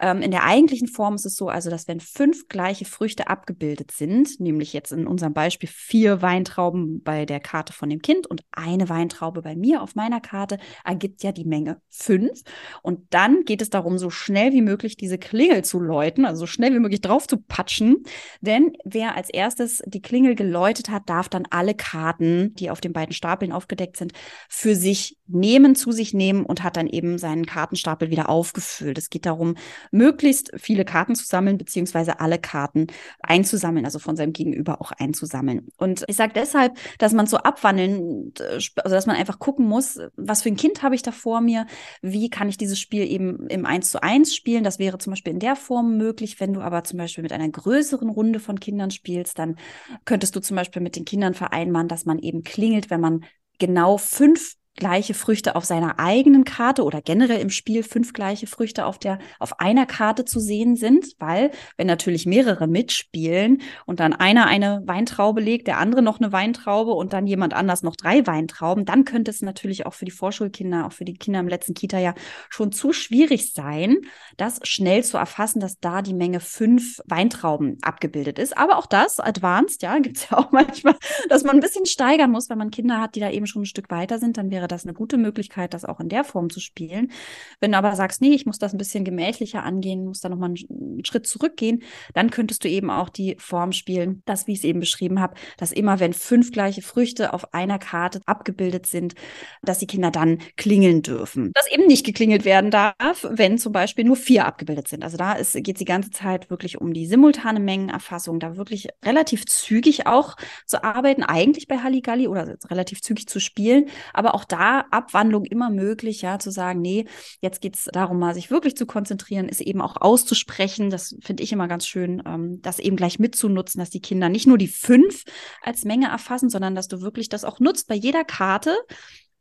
Ähm, in der eigentlichen Form ist es so, also, dass wenn fünf gleiche Früchte abgebildet sind, nämlich jetzt in unserem Beispiel vier Weintrauben bei der Karte von dem Kind und eine Weintraube bei mir auf meiner Karte, ergibt ja die Menge fünf. Und dann geht es darum, so schnell wie möglich diese Klingel zu läuten, also so schnell wie möglich drauf zu patschen. Denn wer als erstes die Klingel geläutet hat, darf dann alle Karten, die auf den beiden Stapeln aufgedeckt sind, für sich nehmen, zu sich nehmen und hat dann eben seinen Kartenstapel wieder aufgefüllt. Es geht darum, möglichst viele Karten zu sammeln, beziehungsweise alle Karten einzusammeln, also von seinem Gegenüber auch einzusammeln. Und ich sage deshalb, dass man so abwandeln, also dass man einfach gucken muss, was für ein Kind habe ich da vor mir, wie kann ich dieses Spiel eben im 1 zu 1 spielen. Das wäre zum Beispiel in der Form möglich. Wenn du aber zum Beispiel mit einer größeren Runde von Kindern spielst, dann könntest du zum Beispiel mit den Kindern vereinbaren, dass man eben klingelt, wenn man genau fünf gleiche Früchte auf seiner eigenen Karte oder generell im Spiel fünf gleiche Früchte auf der auf einer Karte zu sehen sind, weil wenn natürlich mehrere mitspielen und dann einer eine Weintraube legt, der andere noch eine Weintraube und dann jemand anders noch drei Weintrauben, dann könnte es natürlich auch für die Vorschulkinder, auch für die Kinder im letzten Kita ja schon zu schwierig sein, das schnell zu erfassen, dass da die Menge fünf Weintrauben abgebildet ist. Aber auch das, advanced, ja, gibt es ja auch manchmal, dass man ein bisschen steigern muss, wenn man Kinder hat, die da eben schon ein Stück weiter sind, dann wäre wäre das eine gute Möglichkeit, das auch in der Form zu spielen. Wenn du aber sagst, nee, ich muss das ein bisschen gemächlicher angehen, muss da nochmal einen Schritt zurückgehen, dann könntest du eben auch die Form spielen, das, wie ich es eben beschrieben habe, dass immer, wenn fünf gleiche Früchte auf einer Karte abgebildet sind, dass die Kinder dann klingeln dürfen. Dass eben nicht geklingelt werden darf, wenn zum Beispiel nur vier abgebildet sind. Also da geht es die ganze Zeit wirklich um die simultane Mengenerfassung, da wirklich relativ zügig auch zu arbeiten, eigentlich bei Halligalli oder relativ zügig zu spielen, aber auch da Abwandlung immer möglich, ja, zu sagen, nee, jetzt geht es darum, mal sich wirklich zu konzentrieren, ist eben auch auszusprechen. Das finde ich immer ganz schön, ähm, das eben gleich mitzunutzen, dass die Kinder nicht nur die fünf als Menge erfassen, sondern dass du wirklich das auch nutzt bei jeder Karte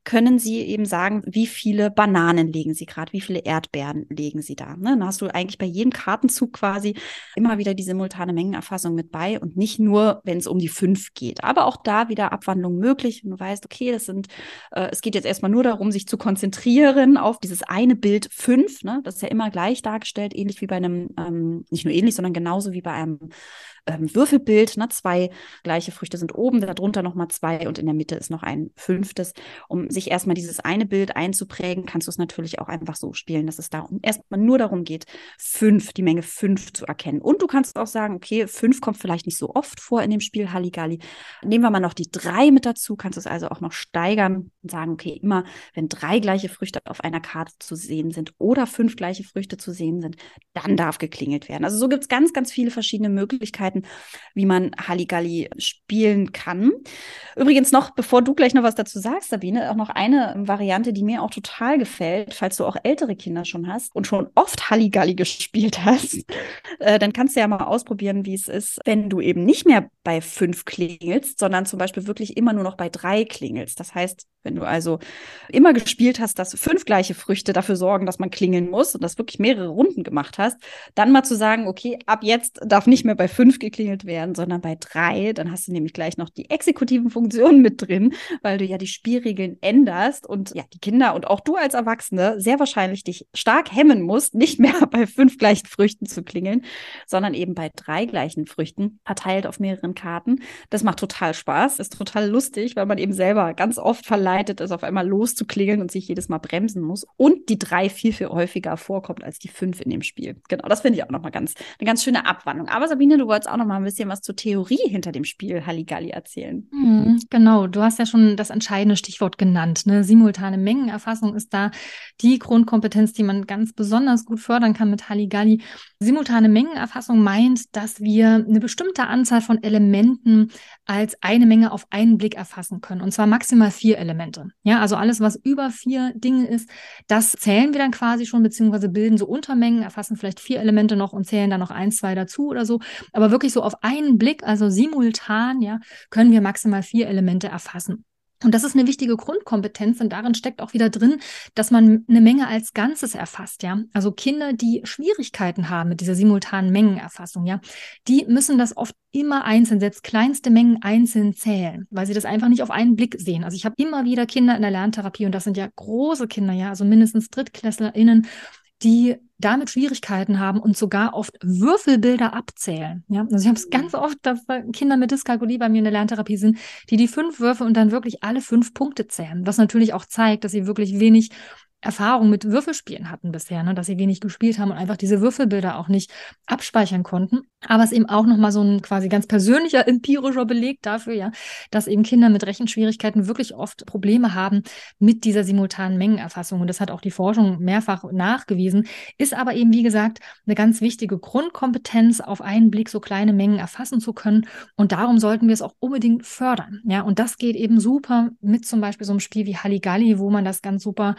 können Sie eben sagen, wie viele Bananen legen Sie gerade, wie viele Erdbeeren legen Sie da. Ne? Dann hast du eigentlich bei jedem Kartenzug quasi immer wieder die simultane Mengenerfassung mit bei und nicht nur, wenn es um die fünf geht. Aber auch da wieder Abwandlung möglich. Und du weißt, okay, das sind, äh, es geht jetzt erstmal nur darum, sich zu konzentrieren auf dieses eine Bild fünf. Ne? Das ist ja immer gleich dargestellt, ähnlich wie bei einem, ähm, nicht nur ähnlich, sondern genauso wie bei einem ähm, Würfelbild. Ne? Zwei gleiche Früchte sind oben, darunter nochmal zwei und in der Mitte ist noch ein fünftes. Um sich erstmal dieses eine Bild einzuprägen, kannst du es natürlich auch einfach so spielen, dass es da erstmal nur darum geht, fünf, die Menge fünf zu erkennen. Und du kannst auch sagen, okay, fünf kommt vielleicht nicht so oft vor in dem Spiel Halligalli. Nehmen wir mal noch die drei mit dazu, kannst du es also auch noch steigern und sagen, okay, immer wenn drei gleiche Früchte auf einer Karte zu sehen sind oder fünf gleiche Früchte zu sehen sind, dann darf geklingelt werden. Also so gibt es ganz, ganz viele verschiedene Möglichkeiten, Möglichkeiten, wie man Halligalli spielen kann. Übrigens noch, bevor du gleich noch was dazu sagst, Sabine, auch noch eine Variante, die mir auch total gefällt, falls du auch ältere Kinder schon hast und schon oft Halligalli gespielt hast, äh, dann kannst du ja mal ausprobieren, wie es ist, wenn du eben nicht mehr bei fünf klingelst, sondern zum Beispiel wirklich immer nur noch bei drei klingelst. Das heißt, wenn du also immer gespielt hast, dass fünf gleiche Früchte dafür sorgen, dass man klingeln muss und das wirklich mehrere Runden gemacht hast, dann mal zu sagen, okay, ab jetzt darf nicht mehr bei fünf geklingelt werden, sondern bei drei. Dann hast du nämlich gleich noch die exekutiven Funktionen mit drin, weil du ja die Spielregeln änderst und ja, die Kinder und auch du als Erwachsene sehr wahrscheinlich dich stark hemmen musst, nicht mehr bei fünf gleichen Früchten zu klingeln, sondern eben bei drei gleichen Früchten, verteilt auf mehreren Karten. Das macht total Spaß, ist total lustig, weil man eben selber ganz oft verleitet ist, auf einmal loszuklingeln und sich jedes Mal bremsen muss und die drei viel, viel häufiger vorkommt als die fünf in dem Spiel. Genau, das finde ich auch nochmal ganz, eine ganz schöne Abwandlung. Aber Sabine, du wolltest auch noch mal ein bisschen was zur Theorie hinter dem Spiel Halligalli erzählen. Mhm, genau, du hast ja schon das entscheidende Stichwort genannt. Ne? Simultane Mengenerfassung ist da die Grundkompetenz, die man ganz besonders gut fördern kann mit Halligalli. Simultane Mengenerfassung meint, dass wir eine bestimmte Anzahl von Elementen als eine Menge auf einen Blick erfassen können. Und zwar maximal vier Elemente. Ja, also alles, was über vier Dinge ist, das zählen wir dann quasi schon, beziehungsweise bilden so Untermengen, erfassen vielleicht vier Elemente noch und zählen dann noch ein, zwei dazu oder so. Aber wirklich so auf einen Blick, also simultan, ja, können wir maximal vier Elemente erfassen. Und das ist eine wichtige Grundkompetenz und darin steckt auch wieder drin, dass man eine Menge als Ganzes erfasst, ja. Also Kinder, die Schwierigkeiten haben mit dieser simultanen Mengenerfassung, ja, die müssen das oft immer einzeln, selbst kleinste Mengen einzeln zählen, weil sie das einfach nicht auf einen Blick sehen. Also ich habe immer wieder Kinder in der Lerntherapie und das sind ja große Kinder, ja, also mindestens DrittklässlerInnen, die damit Schwierigkeiten haben und sogar oft Würfelbilder abzählen. Ja, also ich habe es ganz oft, dass Kinder mit Dyskalkulie bei mir in der Lerntherapie sind, die die fünf Würfe und dann wirklich alle fünf Punkte zählen, was natürlich auch zeigt, dass sie wirklich wenig Erfahrung mit Würfelspielen hatten bisher, ne? dass sie wenig gespielt haben und einfach diese Würfelbilder auch nicht abspeichern konnten. Aber es ist eben auch nochmal so ein quasi ganz persönlicher empirischer Beleg dafür, ja, dass eben Kinder mit Rechenschwierigkeiten wirklich oft Probleme haben mit dieser simultanen Mengenerfassung. Und das hat auch die Forschung mehrfach nachgewiesen, ist aber eben, wie gesagt, eine ganz wichtige Grundkompetenz, auf einen Blick so kleine Mengen erfassen zu können. Und darum sollten wir es auch unbedingt fördern. Ja, und das geht eben super mit zum Beispiel so einem Spiel wie Halligalli, wo man das ganz super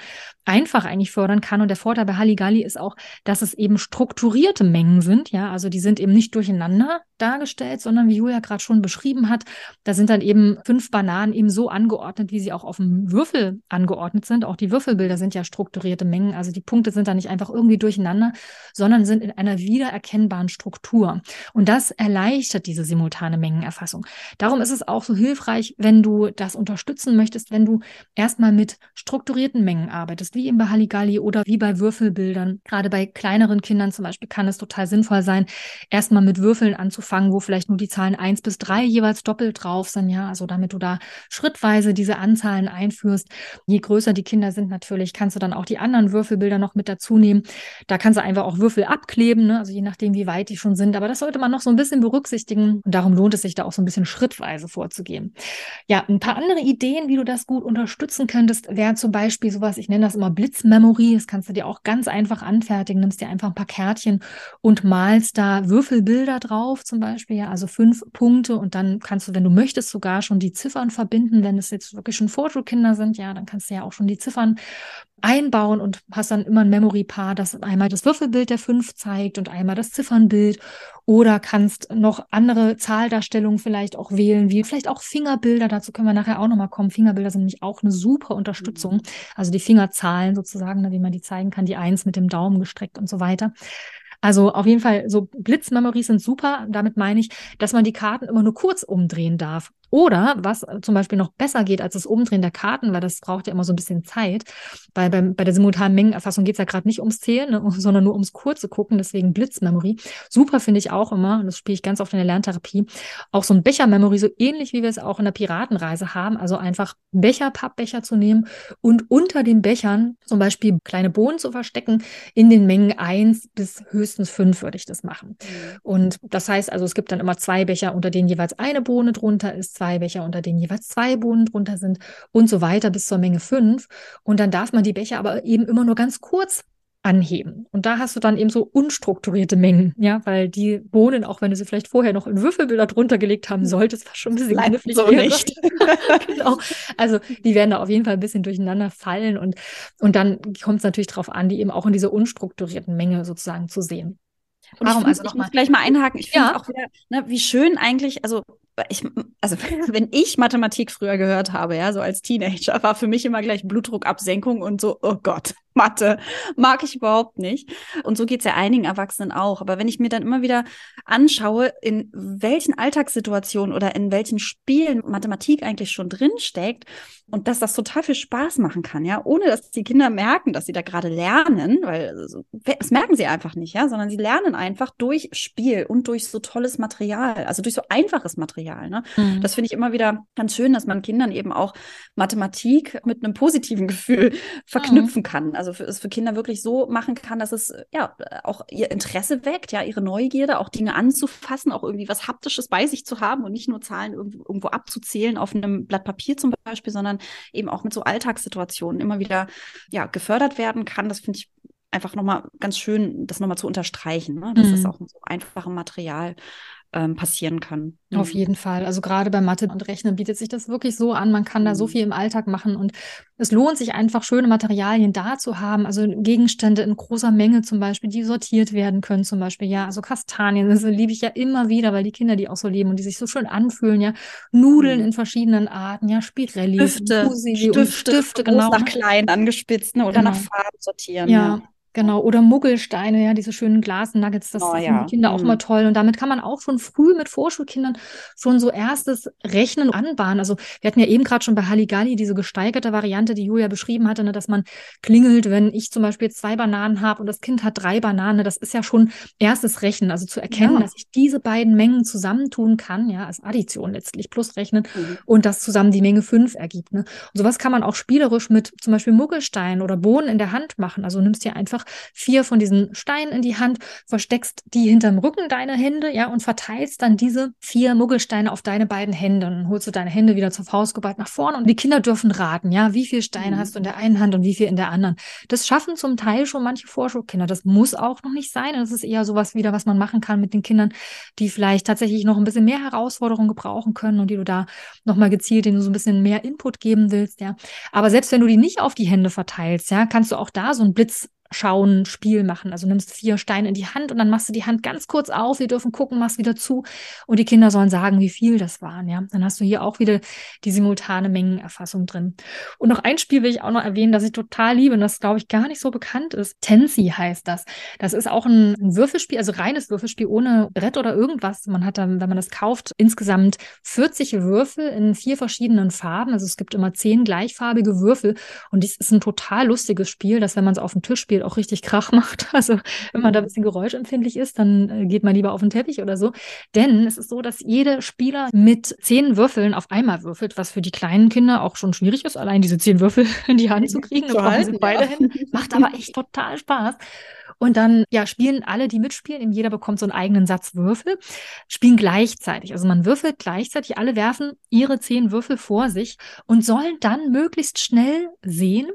einfach eigentlich fördern kann. Und der Vorteil bei Halligalli ist auch, dass es eben strukturierte Mengen sind. Ja, also die sind eben nicht durcheinander dargestellt, sondern wie Julia gerade schon beschrieben hat, da sind dann eben fünf Bananen eben so angeordnet, wie sie auch auf dem Würfel angeordnet sind. Auch die Würfelbilder sind ja strukturierte Mengen. Also die Punkte sind da nicht einfach irgendwie durcheinander, sondern sind in einer wiedererkennbaren Struktur. Und das erleichtert diese simultane Mengenerfassung. Darum ist es auch so hilfreich, wenn du das unterstützen möchtest, wenn du erstmal mit strukturierten Mengen arbeitest, wie wie im Halligalli oder wie bei Würfelbildern. Gerade bei kleineren Kindern zum Beispiel kann es total sinnvoll sein, erstmal mit Würfeln anzufangen, wo vielleicht nur die Zahlen eins bis drei jeweils doppelt drauf sind, ja, also damit du da schrittweise diese Anzahlen einführst. Je größer die Kinder sind natürlich, kannst du dann auch die anderen Würfelbilder noch mit dazu nehmen. Da kannst du einfach auch Würfel abkleben, ne? also je nachdem, wie weit die schon sind. Aber das sollte man noch so ein bisschen berücksichtigen. Und darum lohnt es sich da auch so ein bisschen schrittweise vorzugehen. Ja, ein paar andere Ideen, wie du das gut unterstützen könntest, wäre zum Beispiel sowas, ich nenne das immer Blitzmemory. Das kannst du dir auch ganz einfach anfertigen. Nimmst dir einfach ein paar Kärtchen und malst da Würfelbilder drauf, zum Beispiel, ja, also fünf Punkte. Und dann kannst du, wenn du möchtest, sogar schon die Ziffern verbinden. Wenn es jetzt wirklich schon Vorschulkinder sind, ja, dann kannst du ja auch schon die Ziffern einbauen und hast dann immer ein Memory-Paar, das einmal das Würfelbild der fünf zeigt und einmal das Ziffernbild. Oder kannst noch andere Zahldarstellungen vielleicht auch wählen, wie vielleicht auch Fingerbilder. Dazu können wir nachher auch nochmal kommen. Fingerbilder sind nämlich auch eine super Unterstützung. Mhm. Also die Fingerzahlen sozusagen, ne, wie man die zeigen kann, die Eins mit dem Daumen gestreckt und so weiter. Also auf jeden Fall, so Blitzmemories sind super. Damit meine ich, dass man die Karten immer nur kurz umdrehen darf. Oder was zum Beispiel noch besser geht als das Umdrehen der Karten, weil das braucht ja immer so ein bisschen Zeit, weil beim, bei der simultanen Mengenerfassung geht es ja gerade nicht ums Zählen, ne, sondern nur ums kurze Gucken, deswegen Blitzmemory. Super finde ich auch immer, und das spiele ich ganz oft in der Lerntherapie, auch so ein Bechermemory, so ähnlich wie wir es auch in der Piratenreise haben, also einfach Becher, Pappbecher zu nehmen und unter den Bechern zum Beispiel kleine Bohnen zu verstecken, in den Mengen eins bis höchstens fünf würde ich das machen. Mhm. Und das heißt also, es gibt dann immer zwei Becher, unter denen jeweils eine Bohne drunter ist, zwei Becher, unter denen jeweils zwei Bohnen drunter sind und so weiter bis zur Menge fünf. Und dann darf man die Becher aber eben immer nur ganz kurz anheben. Und da hast du dann eben so unstrukturierte Mengen, ja, weil die Bohnen, auch wenn du sie vielleicht vorher noch in Würfelbilder drunter gelegt haben solltest, war schon ein bisschen knifflig. So nicht. genau. Also die werden da auf jeden Fall ein bisschen durcheinander fallen und, und dann kommt es natürlich darauf an, die eben auch in dieser unstrukturierten Menge sozusagen zu sehen. Und Warum ich, also ich muss gleich mal einhaken. Ich finde ja. auch wieder, ne, wie schön eigentlich, also ich, also wenn ich Mathematik früher gehört habe, ja, so als Teenager, war für mich immer gleich Blutdruckabsenkung und so, oh Gott, Mathe mag ich überhaupt nicht. Und so geht es ja einigen Erwachsenen auch. Aber wenn ich mir dann immer wieder anschaue, in welchen Alltagssituationen oder in welchen Spielen Mathematik eigentlich schon drinsteckt und dass das total viel Spaß machen kann, ja, ohne dass die Kinder merken, dass sie da gerade lernen, weil das merken sie einfach nicht, ja, sondern sie lernen einfach durch Spiel und durch so tolles Material, also durch so einfaches Material. Ne? Mhm. Das finde ich immer wieder ganz schön, dass man Kindern eben auch Mathematik mit einem positiven Gefühl verknüpfen mhm. kann. Also für, es für Kinder wirklich so machen kann, dass es ja auch ihr Interesse weckt, ja, ihre Neugierde, auch Dinge anzufassen, auch irgendwie was Haptisches bei sich zu haben und nicht nur Zahlen irgendwo, abzuzählen auf einem Blatt Papier zum Beispiel, sondern eben auch mit so Alltagssituationen immer wieder ja, gefördert werden kann. Das finde ich einfach nochmal ganz schön, das nochmal zu unterstreichen, ne? dass mhm. es auch mit so einfachem Material ähm, passieren kann. Auf mhm. jeden Fall. Also gerade bei Mathe und Rechnen bietet sich das wirklich so an. Man kann da so mhm. viel im Alltag machen und es lohnt sich einfach, schöne Materialien da zu haben. Also Gegenstände in großer Menge zum Beispiel, die sortiert werden können zum Beispiel. Ja, also Kastanien, das liebe ich ja immer wieder, weil die Kinder die auch so leben und die sich so schön anfühlen. Ja, Nudeln mhm. in verschiedenen Arten, ja, Spirelli, Stifte, Stifte, Stifte genau. nach klein angespitzt ne, oder genau. nach Farben sortieren. ja. ja. Genau, oder Muggelsteine, ja, diese schönen Glasnuggets, das oh, finden ja. die Kinder mhm. auch immer toll. Und damit kann man auch schon früh mit Vorschulkindern schon so erstes Rechnen anbahnen. Also wir hatten ja eben gerade schon bei Halligalli diese gesteigerte Variante, die Julia beschrieben hatte, ne, dass man klingelt, wenn ich zum Beispiel zwei Bananen habe und das Kind hat drei Bananen. Das ist ja schon erstes Rechnen, also zu erkennen, ja. dass ich diese beiden Mengen zusammentun kann, ja, als Addition letztlich plus Rechnen mhm. und das zusammen die Menge fünf ergibt. Ne? Und sowas kann man auch spielerisch mit zum Beispiel Muggelsteinen oder Bohnen in der Hand machen. Also nimmst dir einfach vier von diesen Steinen in die Hand, versteckst die hinterm Rücken deiner Hände, ja, und verteilst dann diese vier Muggelsteine auf deine beiden Hände. Und dann holst du deine Hände wieder zur Faust geballt nach vorne und die Kinder dürfen raten, ja, wie viele Steine mhm. hast du in der einen Hand und wie viel in der anderen. Das schaffen zum Teil schon manche Vorschulkinder. Das muss auch noch nicht sein. Das ist eher sowas wieder, was man machen kann mit den Kindern, die vielleicht tatsächlich noch ein bisschen mehr Herausforderungen gebrauchen können und die du da nochmal gezielt, denen du so ein bisschen mehr Input geben willst, ja. Aber selbst wenn du die nicht auf die Hände verteilst, ja, kannst du auch da so einen Blitz Anschauen-Spiel machen. Also nimmst vier Steine in die Hand und dann machst du die Hand ganz kurz auf, sie dürfen gucken, machst wieder zu und die Kinder sollen sagen, wie viel das waren. Ja, dann hast du hier auch wieder die simultane Mengenerfassung drin. Und noch ein Spiel will ich auch noch erwähnen, das ich total liebe und das glaube ich gar nicht so bekannt ist. Tensi heißt das. Das ist auch ein, Würfelspiel, also reines Würfelspiel ohne Brett oder irgendwas. Man hat dann, wenn man das kauft, insgesamt 40 Würfel in vier verschiedenen Farben. Also es gibt immer zehn gleichfarbige Würfel und dies ist ein total lustiges Spiel, das, wenn man es auf dem Tisch spielt, auch richtig Krach macht. Also wenn man da ein bisschen geräuschempfindlich ist, dann äh, geht man lieber auf den Teppich oder so. Denn es ist so, dass jeder Spieler mit zehn Würfeln auf einmal würfelt, was für die kleinen Kinder auch schon schwierig ist, allein diese zehn Würfel in die Hand zu kriegen. Zu halten, beide ja. hin. Macht aber echt total Spaß. Und dann ja, spielen alle, die mitspielen, eben jeder bekommt so einen eigenen Satz Würfel, spielen gleichzeitig. Also man würfelt gleichzeitig, alle werfen ihre zehn Würfel vor sich und sollen dann möglichst schnell sehen,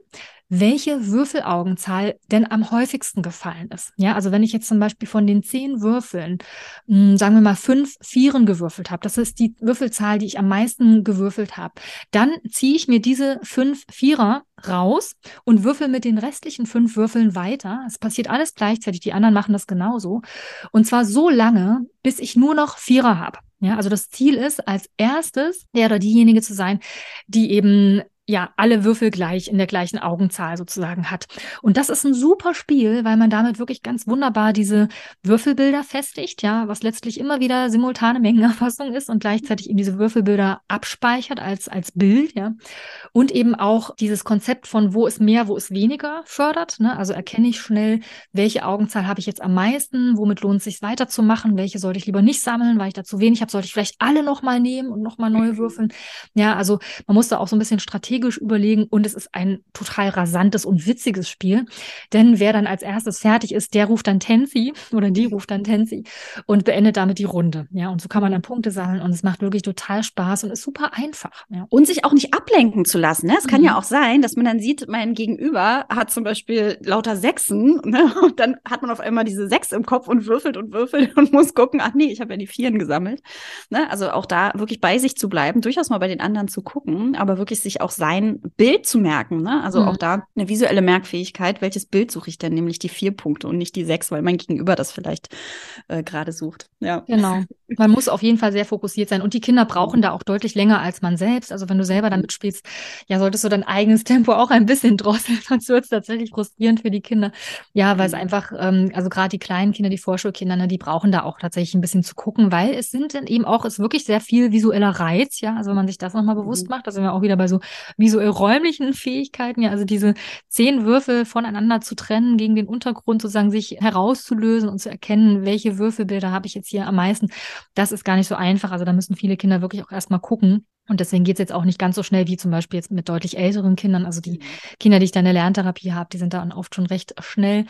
welche Würfelaugenzahl denn am häufigsten gefallen ist. Ja, also wenn ich jetzt zum Beispiel von den zehn Würfeln, mh, hm, sagen wir mal fünf Vieren gewürfelt habe, das ist die Würfelzahl, die ich am meisten gewürfelt habe, dann ziehe ich mir diese fünf Vierer raus und würfel mit den restlichen fünf Würfeln weiter. Es passiert alles gleichzeitig, die anderen machen das genauso. Und zwar so lange, bis ich nur noch Vierer habe. Ja, also das Ziel ist, als erstes der oder diejenige zu sein, die eben ja alle Würfel gleich in der gleichen Augenzahl sozusagen hat. Und das ist ein super Spiel, weil man damit wirklich ganz wunderbar diese Würfelbilder festigt, ja, was letztlich immer wieder simultane Mengenerfassung ist und gleichzeitig eben diese Würfelbilder abspeichert als als Bild, ja. Und eben auch dieses Konzept von wo ist mehr, wo ist weniger fördert, ne? Also erkenne ich schnell, welche Augenzahl habe ich jetzt am meisten, womit lohnt es sich weiterzumachen, welche sollte ich lieber nicht sammeln, weil ich da zu wenig habe, sollte ich vielleicht alle nochmal nehmen und nochmal neu würfeln. Ja, also man muss da auch so ein bisschen strategisch strategisch überlegen und es ist ein total rasantes und witziges Spiel. Denn wer dann als erstes fertig ist, der ruft dann Tensi oder die ruft dann Tensi und beendet damit die Runde. Ja, und so kann man dann Punkte sammeln und es macht wirklich total Spaß und ist super einfach. Ja. Und sich auch nicht ablenken zu lassen. Ne? Es kann mhm. ja auch sein, dass man dann sieht, mein Gegenüber hat zum Beispiel lauter Sechsen ne? und dann hat man auf einmal diese Sechs im Kopf und würfelt und würfelt und muss gucken, ach nee, ich habe ja die Vieren gesammelt. Ne? Also auch da wirklich bei sich zu bleiben, durchaus mal bei den anderen zu gucken, aber wirklich sich auch sein Bild zu merken. Ne? Also mhm. auch da eine visuelle Merkfähigkeit. Welches Bild suche ich denn? Nämlich die vier Punkte und nicht die sechs, weil mein Gegenüber das vielleicht äh, gerade sucht. Ja. Genau. Man muss auf jeden Fall sehr fokussiert sein. Und die Kinder brauchen da auch deutlich länger als man selbst. Also wenn du selber damit spielst, ja, solltest du dein eigenes Tempo auch ein bisschen drosseln, sonst wird es tatsächlich frustrierend für die Kinder. Ja, weil es mhm. einfach, ähm, also gerade die kleinen Kinder, die Vorschulkinder, ne, die brauchen da auch tatsächlich ein bisschen zu gucken, weil es sind dann eben auch, es ist wirklich sehr viel visueller Reiz, ja. Also wenn man sich das nochmal bewusst mhm. macht, da sind wir auch wieder bei so visuell räumlichen Fähigkeiten, ja, also diese zehn Würfel voneinander zu trennen, gegen den Untergrund sozusagen sich herauszulösen und zu erkennen, welche Würfelbilder habe ich jetzt hier am meisten, das ist gar nicht so einfach. Also da müssen viele Kinder wirklich auch erstmal gucken. Und deswegen geht es jetzt auch nicht ganz so schnell wie zum Beispiel jetzt mit deutlich älteren Kindern. Also die mhm. Kinder, die ich da in der Lerntherapie habe, die sind da oft schon recht schnell.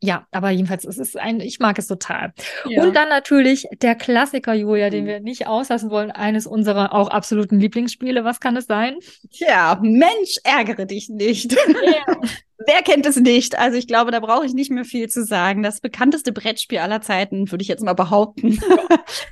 Ja, aber jedenfalls, es ist ein, ich mag es total. Ja. Und dann natürlich der Klassiker, Julia, den wir nicht auslassen wollen, eines unserer auch absoluten Lieblingsspiele. Was kann es sein? Tja, Mensch, ärgere dich nicht. Yeah. Wer kennt es nicht? Also ich glaube, da brauche ich nicht mehr viel zu sagen. Das bekannteste Brettspiel aller Zeiten, würde ich jetzt mal behaupten.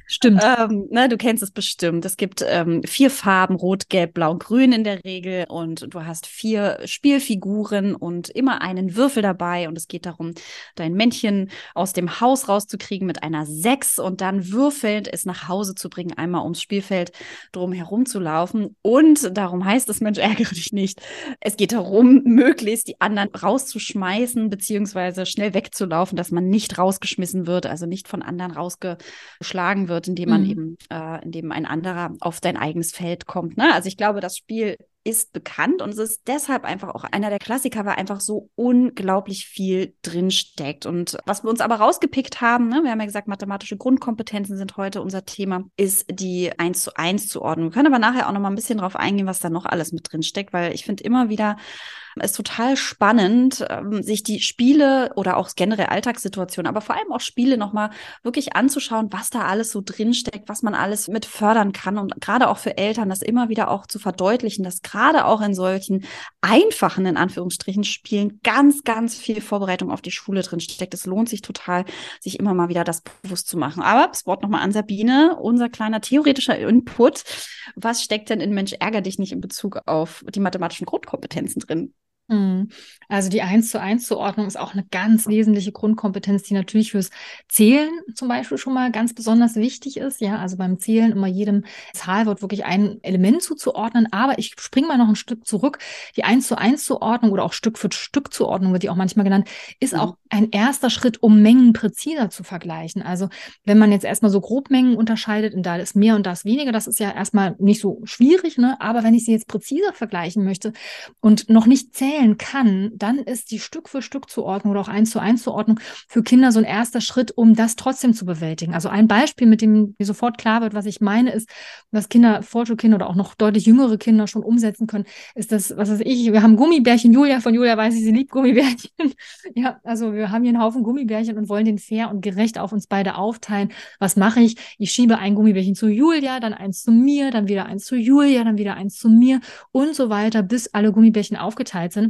Stimmt. ähm, ne, du kennst es bestimmt. Es gibt ähm, vier Farben, Rot, Gelb, Blau, Grün in der Regel. Und du hast vier Spielfiguren und immer einen Würfel dabei. Und es geht darum, dein Männchen aus dem Haus rauszukriegen mit einer Sechs und dann würfelnd es nach Hause zu bringen, einmal ums Spielfeld drum herum zu laufen. Und darum heißt es, Mensch, ärgere dich nicht. Es geht darum, möglichst die anderen anderen rauszuschmeißen, beziehungsweise schnell wegzulaufen, dass man nicht rausgeschmissen wird, also nicht von anderen rausgeschlagen wird, indem man mhm. eben, äh, indem ein anderer auf dein eigenes Feld kommt. Ne? Also ich glaube, das Spiel ist bekannt und es ist deshalb einfach auch einer der Klassiker, weil einfach so unglaublich viel drinsteckt. Und was wir uns aber rausgepickt haben, ne, wir haben ja gesagt, mathematische Grundkompetenzen sind heute unser Thema, ist die 1 zu 1 Zuordnung. Wir können aber nachher auch noch mal ein bisschen drauf eingehen, was da noch alles mit drinsteckt, weil ich finde immer wieder ist total spannend, ähm, sich die Spiele oder auch generell Alltagssituationen, aber vor allem auch Spiele nochmal wirklich anzuschauen, was da alles so drinsteckt, was man alles mit fördern kann und gerade auch für Eltern das immer wieder auch zu verdeutlichen, dass gerade auch in solchen einfachen, in Anführungsstrichen, Spielen ganz, ganz viel Vorbereitung auf die Schule drinsteckt. Es lohnt sich total, sich immer mal wieder das bewusst zu machen. Aber das Wort nochmal an Sabine, unser kleiner theoretischer Input. Was steckt denn in Mensch ärger dich nicht in Bezug auf die mathematischen Grundkompetenzen drin? Hm. Also die eins zu eins Zuordnung ist auch eine ganz wesentliche Grundkompetenz, die natürlich fürs Zählen zum Beispiel schon mal ganz besonders wichtig ist. Ja, also beim Zählen immer jedem Zahlwort wirklich ein Element zuzuordnen. Aber ich springe mal noch ein Stück zurück. Die eins zu eins Zuordnung oder auch Stück für Stück Zuordnung wird die auch manchmal genannt, ist mhm. auch ein erster Schritt, um Mengen präziser zu vergleichen. Also wenn man jetzt erstmal so grob Mengen unterscheidet und da ist mehr und da ist weniger, das ist ja erstmal nicht so schwierig, ne? Aber wenn ich sie jetzt präziser vergleichen möchte und noch nicht zählen wählen kann, dann ist die Stück für Stück Zuordnung oder auch eins zu eins Zuordnung für Kinder so ein erster Schritt, um das trotzdem zu bewältigen. Also ein Beispiel, mit dem mir sofort klar wird, was ich meine, ist, was Kinder, Vorschulkinder oder auch noch deutlich jüngere Kinder schon umsetzen können, ist das, was weiß ich, wir haben Gummibärchen, Julia, von Julia weiß ich, sie liebt Gummibärchen. ja, also wir haben hier einen Haufen Gummibärchen und wollen den fair und gerecht auf uns beide aufteilen. Was mache ich? Ich schiebe ein Gummibärchen zu Julia, dann eins zu mir, dann wieder eins zu Julia, dann wieder eins zu mir und so weiter, bis alle Gummibärchen aufgeteilt sind.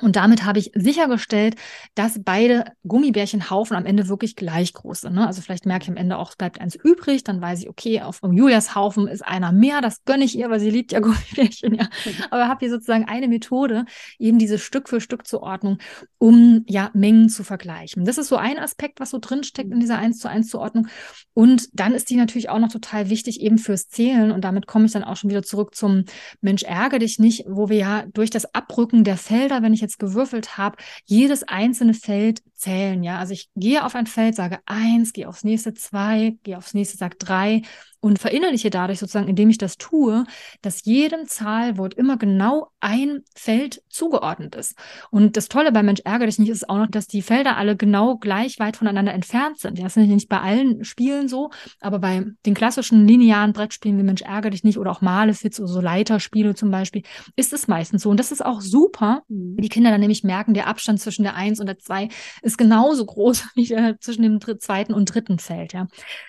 Und damit habe ich sichergestellt, dass beide Gummibärchenhaufen am Ende wirklich gleich groß sind. Ne? Also vielleicht merke ich am Ende auch, es bleibt eins übrig, dann weiß ich, okay, auf Julias Haufen ist einer mehr, das gönne ich ihr, weil sie liebt ja Gummibärchen, ja. Mhm. Aber habe hier sozusagen eine Methode, eben diese Stück für Stück Zuordnung, um ja Mengen zu vergleichen. Das ist so ein Aspekt, was so drinsteckt in dieser 1 zu 1 Zuordnung. Und dann ist die natürlich auch noch total wichtig eben fürs Zählen. Und damit komme ich dann auch schon wieder zurück zum Mensch ärgere dich nicht, wo wir ja durch das Abrücken der Felder, wenn ich jetzt gewürfelt habe, jedes einzelne Feld zählen. Ja, also ich gehe auf ein Feld, sage eins, gehe aufs nächste zwei, gehe aufs nächste, sage drei und verinnerliche dadurch sozusagen, indem ich das tue, dass jedem Zahlwort immer genau ein Feld zugeordnet ist. Und das Tolle bei Mensch ärgere dich nicht ist auch noch, dass die Felder alle genau gleich weit voneinander entfernt sind. Das ist nicht bei allen Spielen so, aber bei den klassischen linearen Brettspielen wie Mensch ärgere dich nicht oder auch Malefiz oder so Leiterspiele zum Beispiel, ist es meistens so. Und das ist auch super, mhm. die Kinder dann nämlich merken, der Abstand zwischen der Eins und der Zwei ist genauso groß wie der zwischen dem zweiten und dritten Feld. Ja.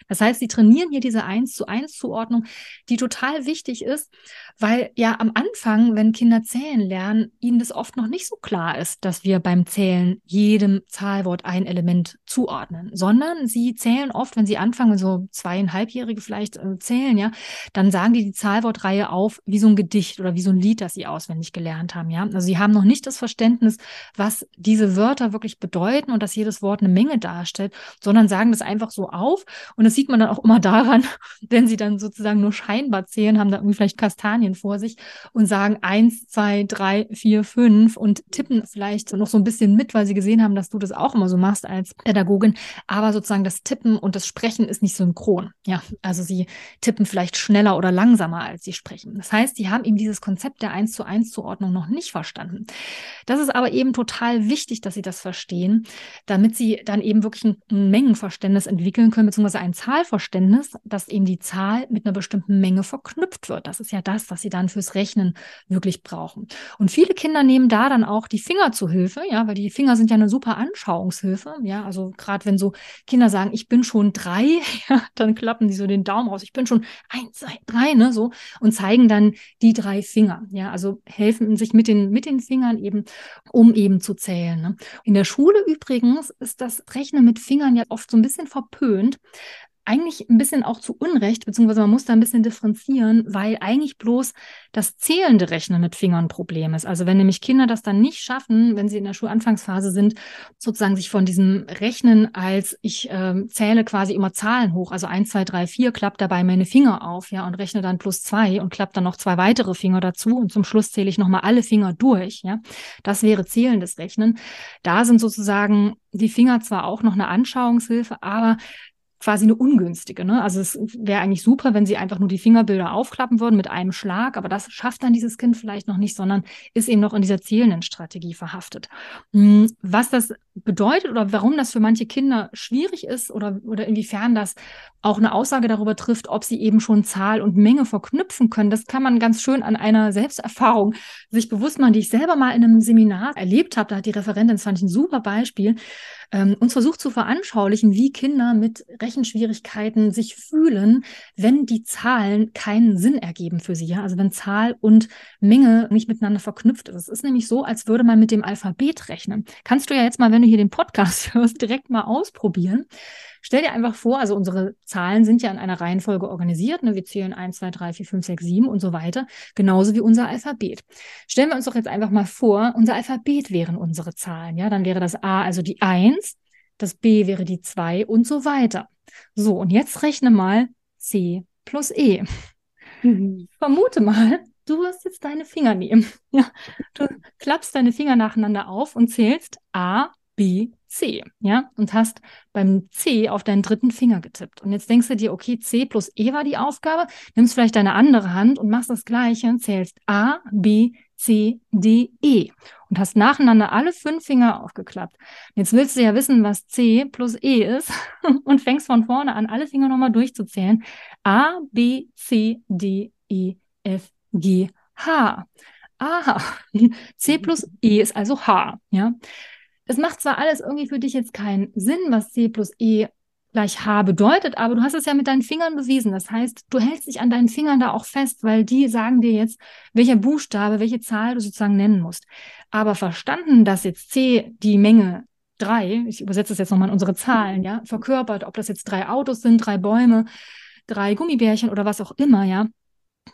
Das heißt, sie trainieren hier diese Eins zu zu eins Zuordnung, die total wichtig ist, weil ja am Anfang, wenn Kinder zählen lernen, ihnen das oft noch nicht so klar ist, dass wir beim Zählen jedem Zahlwort ein Element zuordnen, sondern sie zählen oft, wenn sie anfangen, so zweieinhalbjährige vielleicht äh, zählen, ja, dann sagen die die Zahlwortreihe auf wie so ein Gedicht oder wie so ein Lied, das sie auswendig gelernt haben, ja. Also sie haben noch nicht das Verständnis, was diese Wörter wirklich bedeuten und dass jedes Wort eine Menge darstellt, sondern sagen das einfach so auf und das sieht man dann auch immer daran, wenn sie dann sozusagen nur scheinbar zählen, haben da irgendwie vielleicht Kastanien vor sich und sagen eins, zwei, drei, vier, fünf und tippen vielleicht noch so ein bisschen mit, weil sie gesehen haben, dass du das auch immer so machst als Pädagogin. Aber sozusagen das Tippen und das Sprechen ist nicht synchron. Ja, also sie tippen vielleicht schneller oder langsamer, als sie sprechen. Das heißt, sie haben eben dieses Konzept der eins zu eins Zuordnung noch nicht verstanden. Das ist aber eben total wichtig, dass sie das verstehen, damit sie dann eben wirklich ein Mengenverständnis entwickeln können, beziehungsweise ein Zahlverständnis, das eben die Zahl mit einer bestimmten Menge verknüpft wird. Das ist ja das, was sie dann fürs Rechnen wirklich brauchen. Und viele Kinder nehmen da dann auch die Finger zu Hilfe, ja, weil die Finger sind ja eine super Anschauungshilfe. Ja, also gerade wenn so Kinder sagen, ich bin schon drei, ja, dann klappen die so den Daumen raus. Ich bin schon eins, zwei, drei, ne, so und zeigen dann die drei Finger. Ja, also helfen sich mit den, mit den Fingern eben, um eben zu zählen. Ne? In der Schule übrigens ist das Rechnen mit Fingern ja oft so ein bisschen verpönt, eigentlich ein bisschen auch zu Unrecht, beziehungsweise man muss da ein bisschen differenzieren, weil eigentlich bloß das zählende Rechnen mit Fingern ein Problem ist. Also wenn nämlich Kinder das dann nicht schaffen, wenn sie in der Schulanfangsphase sind, sozusagen sich von diesem Rechnen als ich äh, zähle quasi immer Zahlen hoch, also eins, zwei, drei, vier, klappt dabei meine Finger auf, ja, und rechne dann plus zwei und klappt dann noch zwei weitere Finger dazu und zum Schluss zähle ich nochmal alle Finger durch, ja. Das wäre zählendes Rechnen. Da sind sozusagen die Finger zwar auch noch eine Anschauungshilfe, aber quasi eine ungünstige. Ne? Also es wäre eigentlich super, wenn sie einfach nur die Fingerbilder aufklappen würden mit einem Schlag, aber das schafft dann dieses Kind vielleicht noch nicht, sondern ist eben noch in dieser zählenden Strategie verhaftet. Hm, was das bedeutet oder warum das für manche Kinder schwierig ist oder, oder inwiefern das auch eine Aussage darüber trifft, ob sie eben schon Zahl und Menge verknüpfen können, das kann man ganz schön an einer Selbsterfahrung sich bewusst machen, die ich selber mal in einem Seminar erlebt habe. Da hat die Referentin, das fand ich ein super Beispiel, ähm, uns versucht zu veranschaulichen, wie Kinder mit Rechenschwierigkeiten sich fühlen, wenn die Zahlen keinen Sinn ergeben für sie. Ja? Also wenn Zahl und Menge nicht miteinander verknüpft ist. Es ist nämlich so, als würde man mit dem Alphabet rechnen. Kannst du ja jetzt mal, wenn du hier den Podcast hörst, direkt mal ausprobieren. Stell dir einfach vor, also unsere Zahlen sind ja in einer Reihenfolge organisiert. Ne? Wir zählen 1, 2, 3, 4, 5, 6, 7 und so weiter. Genauso wie unser Alphabet. Stellen wir uns doch jetzt einfach mal vor, unser Alphabet wären unsere Zahlen. Ja, dann wäre das A also die 1, das B wäre die 2 und so weiter. So, und jetzt rechne mal C plus E. Mhm. Vermute mal, du wirst jetzt deine Finger nehmen. Ja, du klappst deine Finger nacheinander auf und zählst A, B, C, ja, und hast beim C auf deinen dritten Finger getippt. Und jetzt denkst du dir, okay, C plus E war die Aufgabe, nimmst vielleicht deine andere Hand und machst das Gleiche und zählst A, B, C, D, E und hast nacheinander alle fünf Finger aufgeklappt. Jetzt willst du ja wissen, was C plus E ist und fängst von vorne an, alle Finger nochmal durchzuzählen. A, B, C, D, E, F, G, H. Aha, C plus E ist also H, ja. Es macht zwar alles irgendwie für dich jetzt keinen Sinn, was C plus E gleich H bedeutet, aber du hast es ja mit deinen Fingern bewiesen. Das heißt, du hältst dich an deinen Fingern da auch fest, weil die sagen dir jetzt, welcher Buchstabe, welche Zahl du sozusagen nennen musst. Aber verstanden, dass jetzt C die Menge drei, ich übersetze es jetzt nochmal in unsere Zahlen, ja, verkörpert, ob das jetzt drei Autos sind, drei Bäume, drei Gummibärchen oder was auch immer, ja,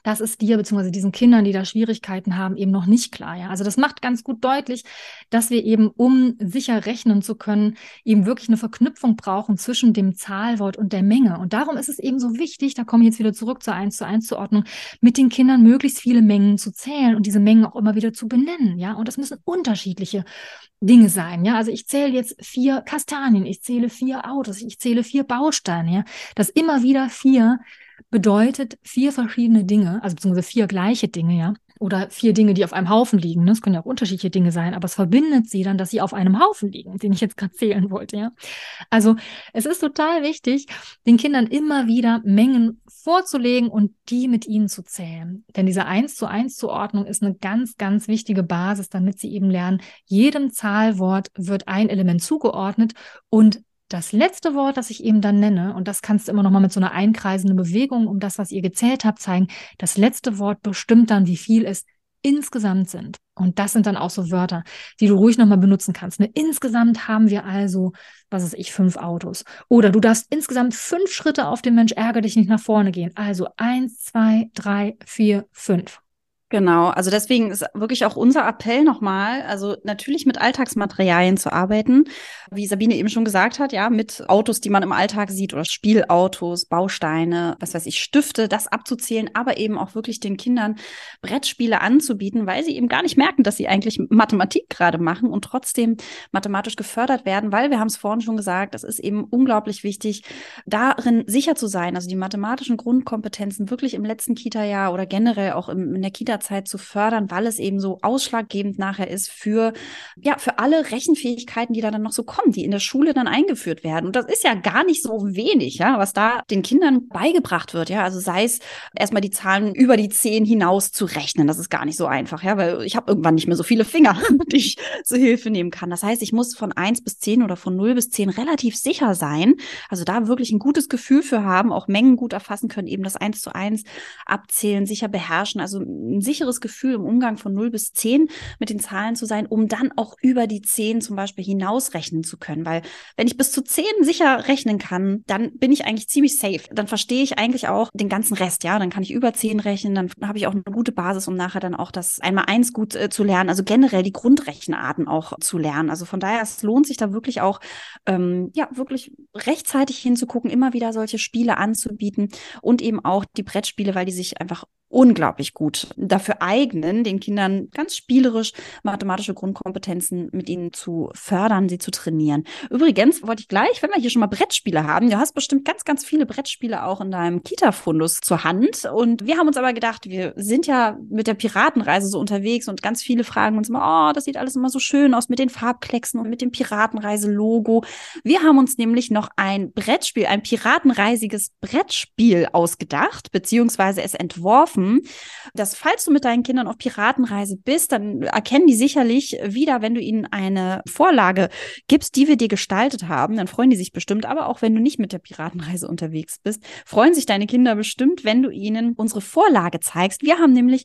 das ist dir bzw. diesen Kindern, die da Schwierigkeiten haben, eben noch nicht klar. Ja? Also das macht ganz gut deutlich, dass wir eben, um sicher rechnen zu können, eben wirklich eine Verknüpfung brauchen zwischen dem Zahlwort und der Menge. Und darum ist es eben so wichtig, da komme ich jetzt wieder zurück zur 1 zu 1 Zuordnung, mit den Kindern möglichst viele Mengen zu zählen und diese Mengen auch immer wieder zu benennen. Ja, und das müssen unterschiedliche Dinge sein. Ja, also ich zähle jetzt vier Kastanien, ich zähle vier Autos, ich zähle vier Bausteine. Ja, dass immer wieder vier bedeutet vier verschiedene Dinge, also beziehungsweise vier gleiche Dinge, ja. Oder vier Dinge, die auf einem Haufen liegen. Das ne? können ja auch unterschiedliche Dinge sein, aber es verbindet sie dann, dass sie auf einem Haufen liegen, den ich jetzt gerade zählen wollte, ja. Also es ist total wichtig, den Kindern immer wieder Mengen vorzulegen und die mit ihnen zu zählen. Denn diese eins zu eins Zuordnung ist eine ganz, ganz wichtige Basis, damit sie eben lernen, jedem Zahlwort wird ein Element zugeordnet und das letzte Wort, das ich eben dann nenne, und das kannst du immer noch mal mit so einer einkreisenden Bewegung um das, was ihr gezählt habt, zeigen, das letzte Wort bestimmt dann, wie viel es insgesamt sind. Und das sind dann auch so Wörter, die du ruhig nochmal benutzen kannst. Ne? Insgesamt haben wir also, was weiß ich, fünf Autos. Oder du darfst insgesamt fünf Schritte auf den Mensch ärger dich nicht nach vorne gehen. Also eins, zwei, drei, vier, fünf. Genau, also deswegen ist wirklich auch unser Appell nochmal, also natürlich mit Alltagsmaterialien zu arbeiten, wie Sabine eben schon gesagt hat, ja, mit Autos, die man im Alltag sieht oder Spielautos, Bausteine, was weiß ich, Stifte, das abzuzählen, aber eben auch wirklich den Kindern Brettspiele anzubieten, weil sie eben gar nicht merken, dass sie eigentlich Mathematik gerade machen und trotzdem mathematisch gefördert werden, weil wir haben es vorhin schon gesagt, es ist eben unglaublich wichtig, darin sicher zu sein, also die mathematischen Grundkompetenzen wirklich im letzten Kita-Jahr oder generell auch in der Kita Zeit zu fördern, weil es eben so ausschlaggebend nachher ist für, ja, für alle Rechenfähigkeiten, die da dann noch so kommen, die in der Schule dann eingeführt werden. Und das ist ja gar nicht so wenig, ja, was da den Kindern beigebracht wird, ja. Also sei es erstmal die Zahlen über die zehn hinaus zu rechnen. Das ist gar nicht so einfach, ja, weil ich habe irgendwann nicht mehr so viele Finger, die ich zur Hilfe nehmen kann. Das heißt, ich muss von eins bis zehn oder von null bis zehn relativ sicher sein. Also da wirklich ein gutes Gefühl für haben, auch Mengen gut erfassen können, eben das eins zu eins abzählen, sicher beherrschen. Also ein sicheres Gefühl im Umgang von 0 bis 10 mit den Zahlen zu sein, um dann auch über die 10 zum Beispiel hinausrechnen zu können. Weil wenn ich bis zu 10 sicher rechnen kann, dann bin ich eigentlich ziemlich safe. Dann verstehe ich eigentlich auch den ganzen Rest. Ja, dann kann ich über 10 rechnen, dann habe ich auch eine gute Basis, um nachher dann auch das einmal eins gut äh, zu lernen. Also generell die Grundrechenarten auch zu lernen. Also von daher, es lohnt sich da wirklich auch, ähm, ja, wirklich rechtzeitig hinzugucken, immer wieder solche Spiele anzubieten und eben auch die Brettspiele, weil die sich einfach unglaublich gut dafür eignen, den Kindern ganz spielerisch mathematische Grundkompetenzen mit ihnen zu fördern, sie zu trainieren. Übrigens wollte ich gleich, wenn wir hier schon mal Brettspiele haben, du hast bestimmt ganz, ganz viele Brettspiele auch in deinem Kita-Fundus zur Hand. Und wir haben uns aber gedacht, wir sind ja mit der Piratenreise so unterwegs und ganz viele fragen uns immer, oh, das sieht alles immer so schön aus mit den Farbklecksen und mit dem Piratenreise-Logo. Wir haben uns nämlich noch ein Brettspiel, ein piratenreisiges Brettspiel ausgedacht, beziehungsweise es entworfen entworfen, dass falls du mit deinen Kindern auf Piratenreise bist, dann erkennen die sicherlich wieder, wenn du ihnen eine Vorlage gibst, die wir dir gestaltet haben, dann freuen die sich bestimmt. Aber auch wenn du nicht mit der Piratenreise unterwegs bist, freuen sich deine Kinder bestimmt, wenn du ihnen unsere Vorlage zeigst. Wir haben nämlich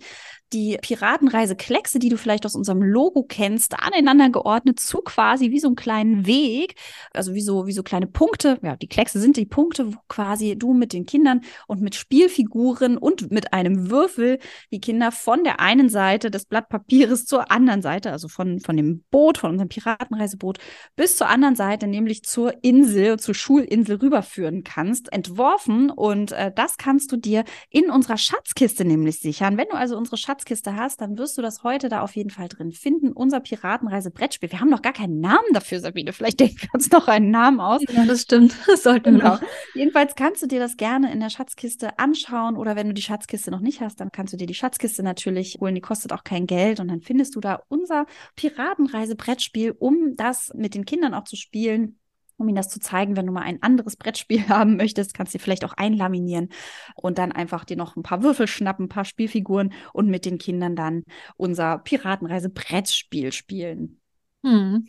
die Piratenreise Kleckse, die du vielleicht aus unserem Logo kennst, aneinander geordnet zu quasi wie so einen kleinen Weg, also wie so, wie so kleine Punkte. Ja, die Kleckse sind die Punkte, wo quasi du mit den Kindern und mit Spielfiguren und mit einem Würfel die Kinder von der einen Seite des Blatt Papieres zur anderen Seite, also von, von dem Boot, von unserem Piratenreiseboot bis zur anderen Seite, nämlich zur Insel, zur Schulinsel rüberführen kannst, entworfen. Und äh, das kannst du dir in unserer Schatzkiste nämlich sichern. Wenn du also unsere Schatzkiste Schatzkiste hast, dann wirst du das heute da auf jeden Fall drin finden. Unser Piratenreise-Brettspiel. Wir haben noch gar keinen Namen dafür, Sabine. Vielleicht denken wir uns noch einen Namen aus. Ja, das stimmt. Das sollten genau. wir noch. Jedenfalls kannst du dir das gerne in der Schatzkiste anschauen oder wenn du die Schatzkiste noch nicht hast, dann kannst du dir die Schatzkiste natürlich holen. Die kostet auch kein Geld und dann findest du da unser Piratenreise-Brettspiel, um das mit den Kindern auch zu spielen um ihnen das zu zeigen, wenn du mal ein anderes Brettspiel haben möchtest, kannst du vielleicht auch einlaminieren und dann einfach dir noch ein paar Würfel schnappen, ein paar Spielfiguren und mit den Kindern dann unser Piratenreise-Brettspiel spielen. Hm.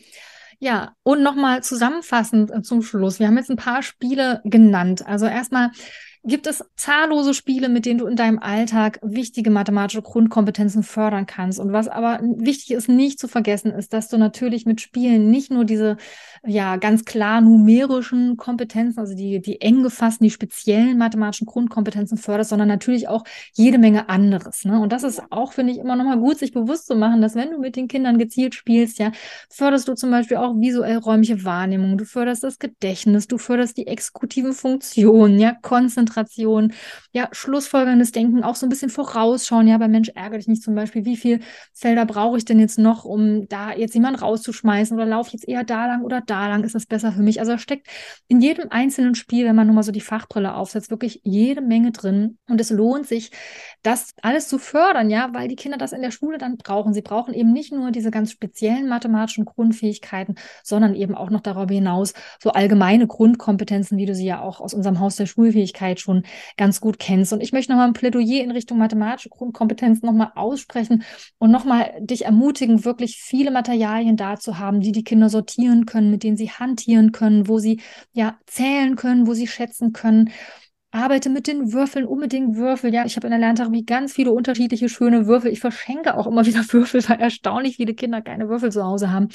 Ja, und nochmal zusammenfassend zum Schluss. Wir haben jetzt ein paar Spiele genannt. Also erstmal gibt es zahllose Spiele, mit denen du in deinem Alltag wichtige mathematische Grundkompetenzen fördern kannst. Und was aber wichtig ist, nicht zu vergessen, ist, dass du natürlich mit Spielen nicht nur diese ja ganz klar numerischen Kompetenzen, also die, die eng gefassten, die speziellen mathematischen Grundkompetenzen förderst, sondern natürlich auch jede Menge anderes. Ne? Und das ist auch, finde ich, immer nochmal gut, sich bewusst zu machen, dass wenn du mit den Kindern gezielt spielst, ja, förderst du zum Beispiel auch visuell räumliche Wahrnehmung, du förderst das Gedächtnis, du förderst die exekutiven Funktionen, ja, Konzentration, ja, schlussfolgerndes Denken, auch so ein bisschen vorausschauen, ja, bei Mensch ärgere dich nicht zum Beispiel, wie viele Felder brauche ich denn jetzt noch, um da jetzt jemanden rauszuschmeißen oder laufe ich jetzt eher da lang oder da lang, ist das besser für mich? Also da steckt in jedem einzelnen Spiel, wenn man nur mal so die Fachbrille aufsetzt, wirklich jede Menge drin und es lohnt sich, das alles zu fördern, ja, weil die Kinder das in der Schule dann brauchen. Sie brauchen eben nicht nur diese ganz speziellen mathematischen Grundfähigkeiten, sondern eben auch noch darüber hinaus so allgemeine Grundkompetenzen, wie du sie ja auch aus unserem Haus der Schulfähigkeit schon ganz gut kennst. Und ich möchte nochmal ein Plädoyer in Richtung mathematische Grundkompetenzen nochmal aussprechen und nochmal dich ermutigen, wirklich viele Materialien da zu haben, die die Kinder sortieren können, mit denen sie hantieren können, wo sie ja zählen können, wo sie schätzen können arbeite mit den Würfeln, unbedingt Würfel. Ja, ich habe in der Lerntherapie ganz viele unterschiedliche schöne Würfel. Ich verschenke auch immer wieder Würfel, weil erstaunlich viele Kinder keine Würfel zu Hause haben.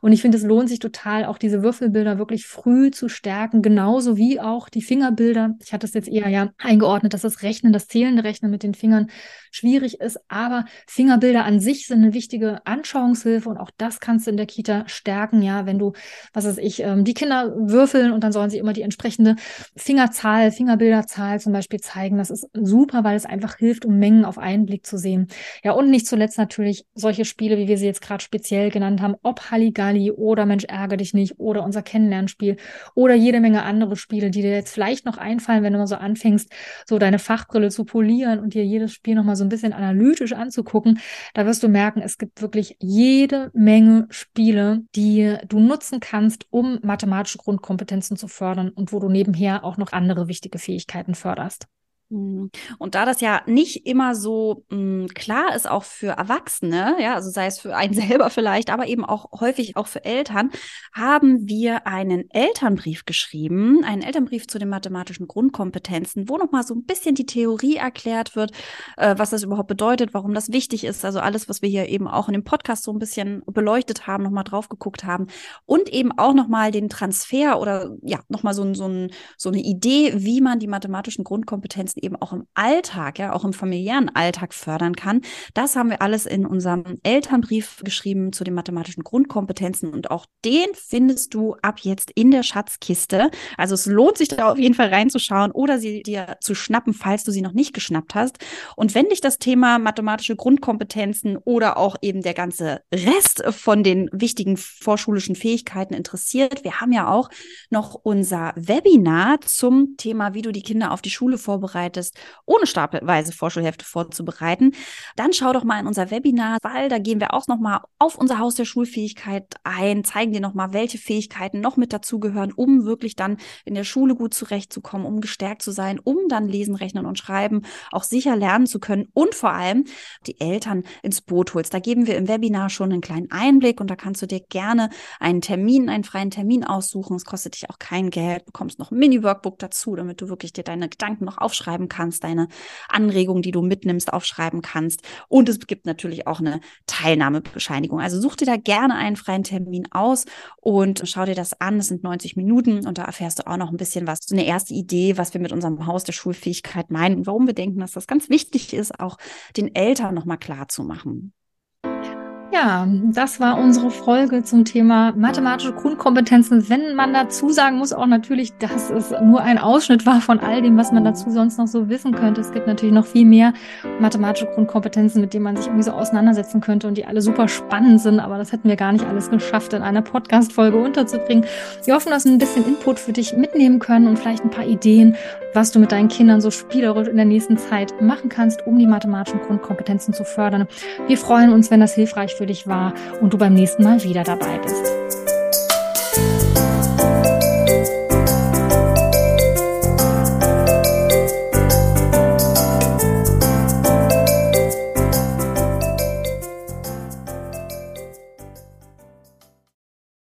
Und ich finde, es lohnt sich total, auch diese Würfelbilder wirklich früh zu stärken, genauso wie auch die Fingerbilder. Ich hatte es jetzt eher ja eingeordnet, dass das Rechnen, das zählende Rechnen mit den Fingern schwierig ist, aber Fingerbilder an sich sind eine wichtige Anschauungshilfe und auch das kannst du in der Kita stärken, ja, wenn du, was weiß ich, ähm, die Kinder würfeln und dann sollen sie immer die entsprechende Fingerzahl, Fingerbilder Zahl zum Beispiel zeigen. Das ist super, weil es einfach hilft, um Mengen auf einen Blick zu sehen. Ja, und nicht zuletzt natürlich solche Spiele, wie wir sie jetzt gerade speziell genannt haben, ob Halligalli oder Mensch ärgere dich nicht oder unser Kennenlernspiel oder jede Menge andere Spiele, die dir jetzt vielleicht noch einfallen, wenn du mal so anfängst, so deine Fachbrille zu polieren und dir jedes Spiel nochmal so ein bisschen analytisch anzugucken. Da wirst du merken, es gibt wirklich jede Menge Spiele, die du nutzen kannst, um mathematische Grundkompetenzen zu fördern und wo du nebenher auch noch andere wichtige Fähigkeiten Fähigkeiten förderst. Mhm. Und da das ja nicht immer so mh, hm, klar ist, auch für Erwachsene, ja, also sei es für einen selber vielleicht, aber eben auch häufig auch für Eltern, haben wir einen Elternbrief geschrieben, einen Elternbrief zu den mathematischen Grundkompetenzen, wo nochmal so ein bisschen die Theorie erklärt wird, äh, was das überhaupt bedeutet, warum das wichtig ist. Also alles, was wir hier eben auch in dem Podcast so ein bisschen beleuchtet haben, nochmal drauf geguckt haben und eben auch nochmal den Transfer oder ja, nochmal so, so, so eine Idee, wie man die mathematischen Grundkompetenzen Kompetenzen eben auch im Alltag, ja, auch im familiären Alltag fördern kann. Das haben wir alles in unserem Elternbrief geschrieben zu den mathematischen Grundkompetenzen und auch den findest du ab jetzt in der Schatzkiste. Also es lohnt sich da auf jeden Fall reinzuschauen oder sie dir zu schnappen, falls du sie noch nicht geschnappt hast. Und wenn dich das Thema mathematische Grundkompetenzen oder auch eben der ganze Rest von den wichtigen vorschulischen Fähigkeiten interessiert, wir haben ja auch noch unser Webinar zum Thema, wie du die Kinder auf die Schule vorbereitest vorbereitest, ohne stapelweise Vorschulhefte vorzubereiten, dann schau doch mal in unser Webinar, weil da gehen wir auch nochmal auf unser Haus der Schulfähigkeit ein, zeigen dir nochmal, welche Fähigkeiten noch mit dazugehören, um wirklich dann in der Schule gut zurechtzukommen, um gestärkt zu sein, um dann lesen, rechnen und schreiben auch sicher lernen zu können und vor allem die Eltern ins Boot holst. Da geben wir im Webinar schon einen kleinen Einblick und da kannst du dir gerne einen Termin, einen freien Termin aussuchen. Es kostet dich auch kein Geld, bekommst noch ein Mini-Workbook dazu, damit du wirklich dir deine Gedanken noch aufschreiben kannst, deine Anregungen, die du mitnimmst, aufschreiben kannst. Und es gibt natürlich auch eine Teilnahmebescheinigung. Also such dir da gerne einen freien Termin aus und schau dir das an. Es sind 90 Minuten und da erfährst du auch noch ein bisschen was, so eine erste Idee, was wir mit unserem Haus der Schulfähigkeit meinen und warum wir denken, dass das ganz wichtig ist, auch den Eltern nochmal klar zu machen. Ja, das war unsere Folge zum Thema mathematische Grundkompetenzen. Wenn man dazu sagen muss, auch natürlich, dass es nur ein Ausschnitt war von all dem, was man dazu sonst noch so wissen könnte. Es gibt natürlich noch viel mehr mathematische Grundkompetenzen, mit denen man sich irgendwie so auseinandersetzen könnte und die alle super spannend sind. Aber das hätten wir gar nicht alles geschafft, in einer Podcast-Folge unterzubringen. Wir hoffen, dass wir ein bisschen Input für dich mitnehmen können und vielleicht ein paar Ideen, was du mit deinen Kindern so spielerisch in der nächsten Zeit machen kannst, um die mathematischen Grundkompetenzen zu fördern. Wir freuen uns, wenn das hilfreich für für dich war und du beim nächsten Mal wieder dabei bist.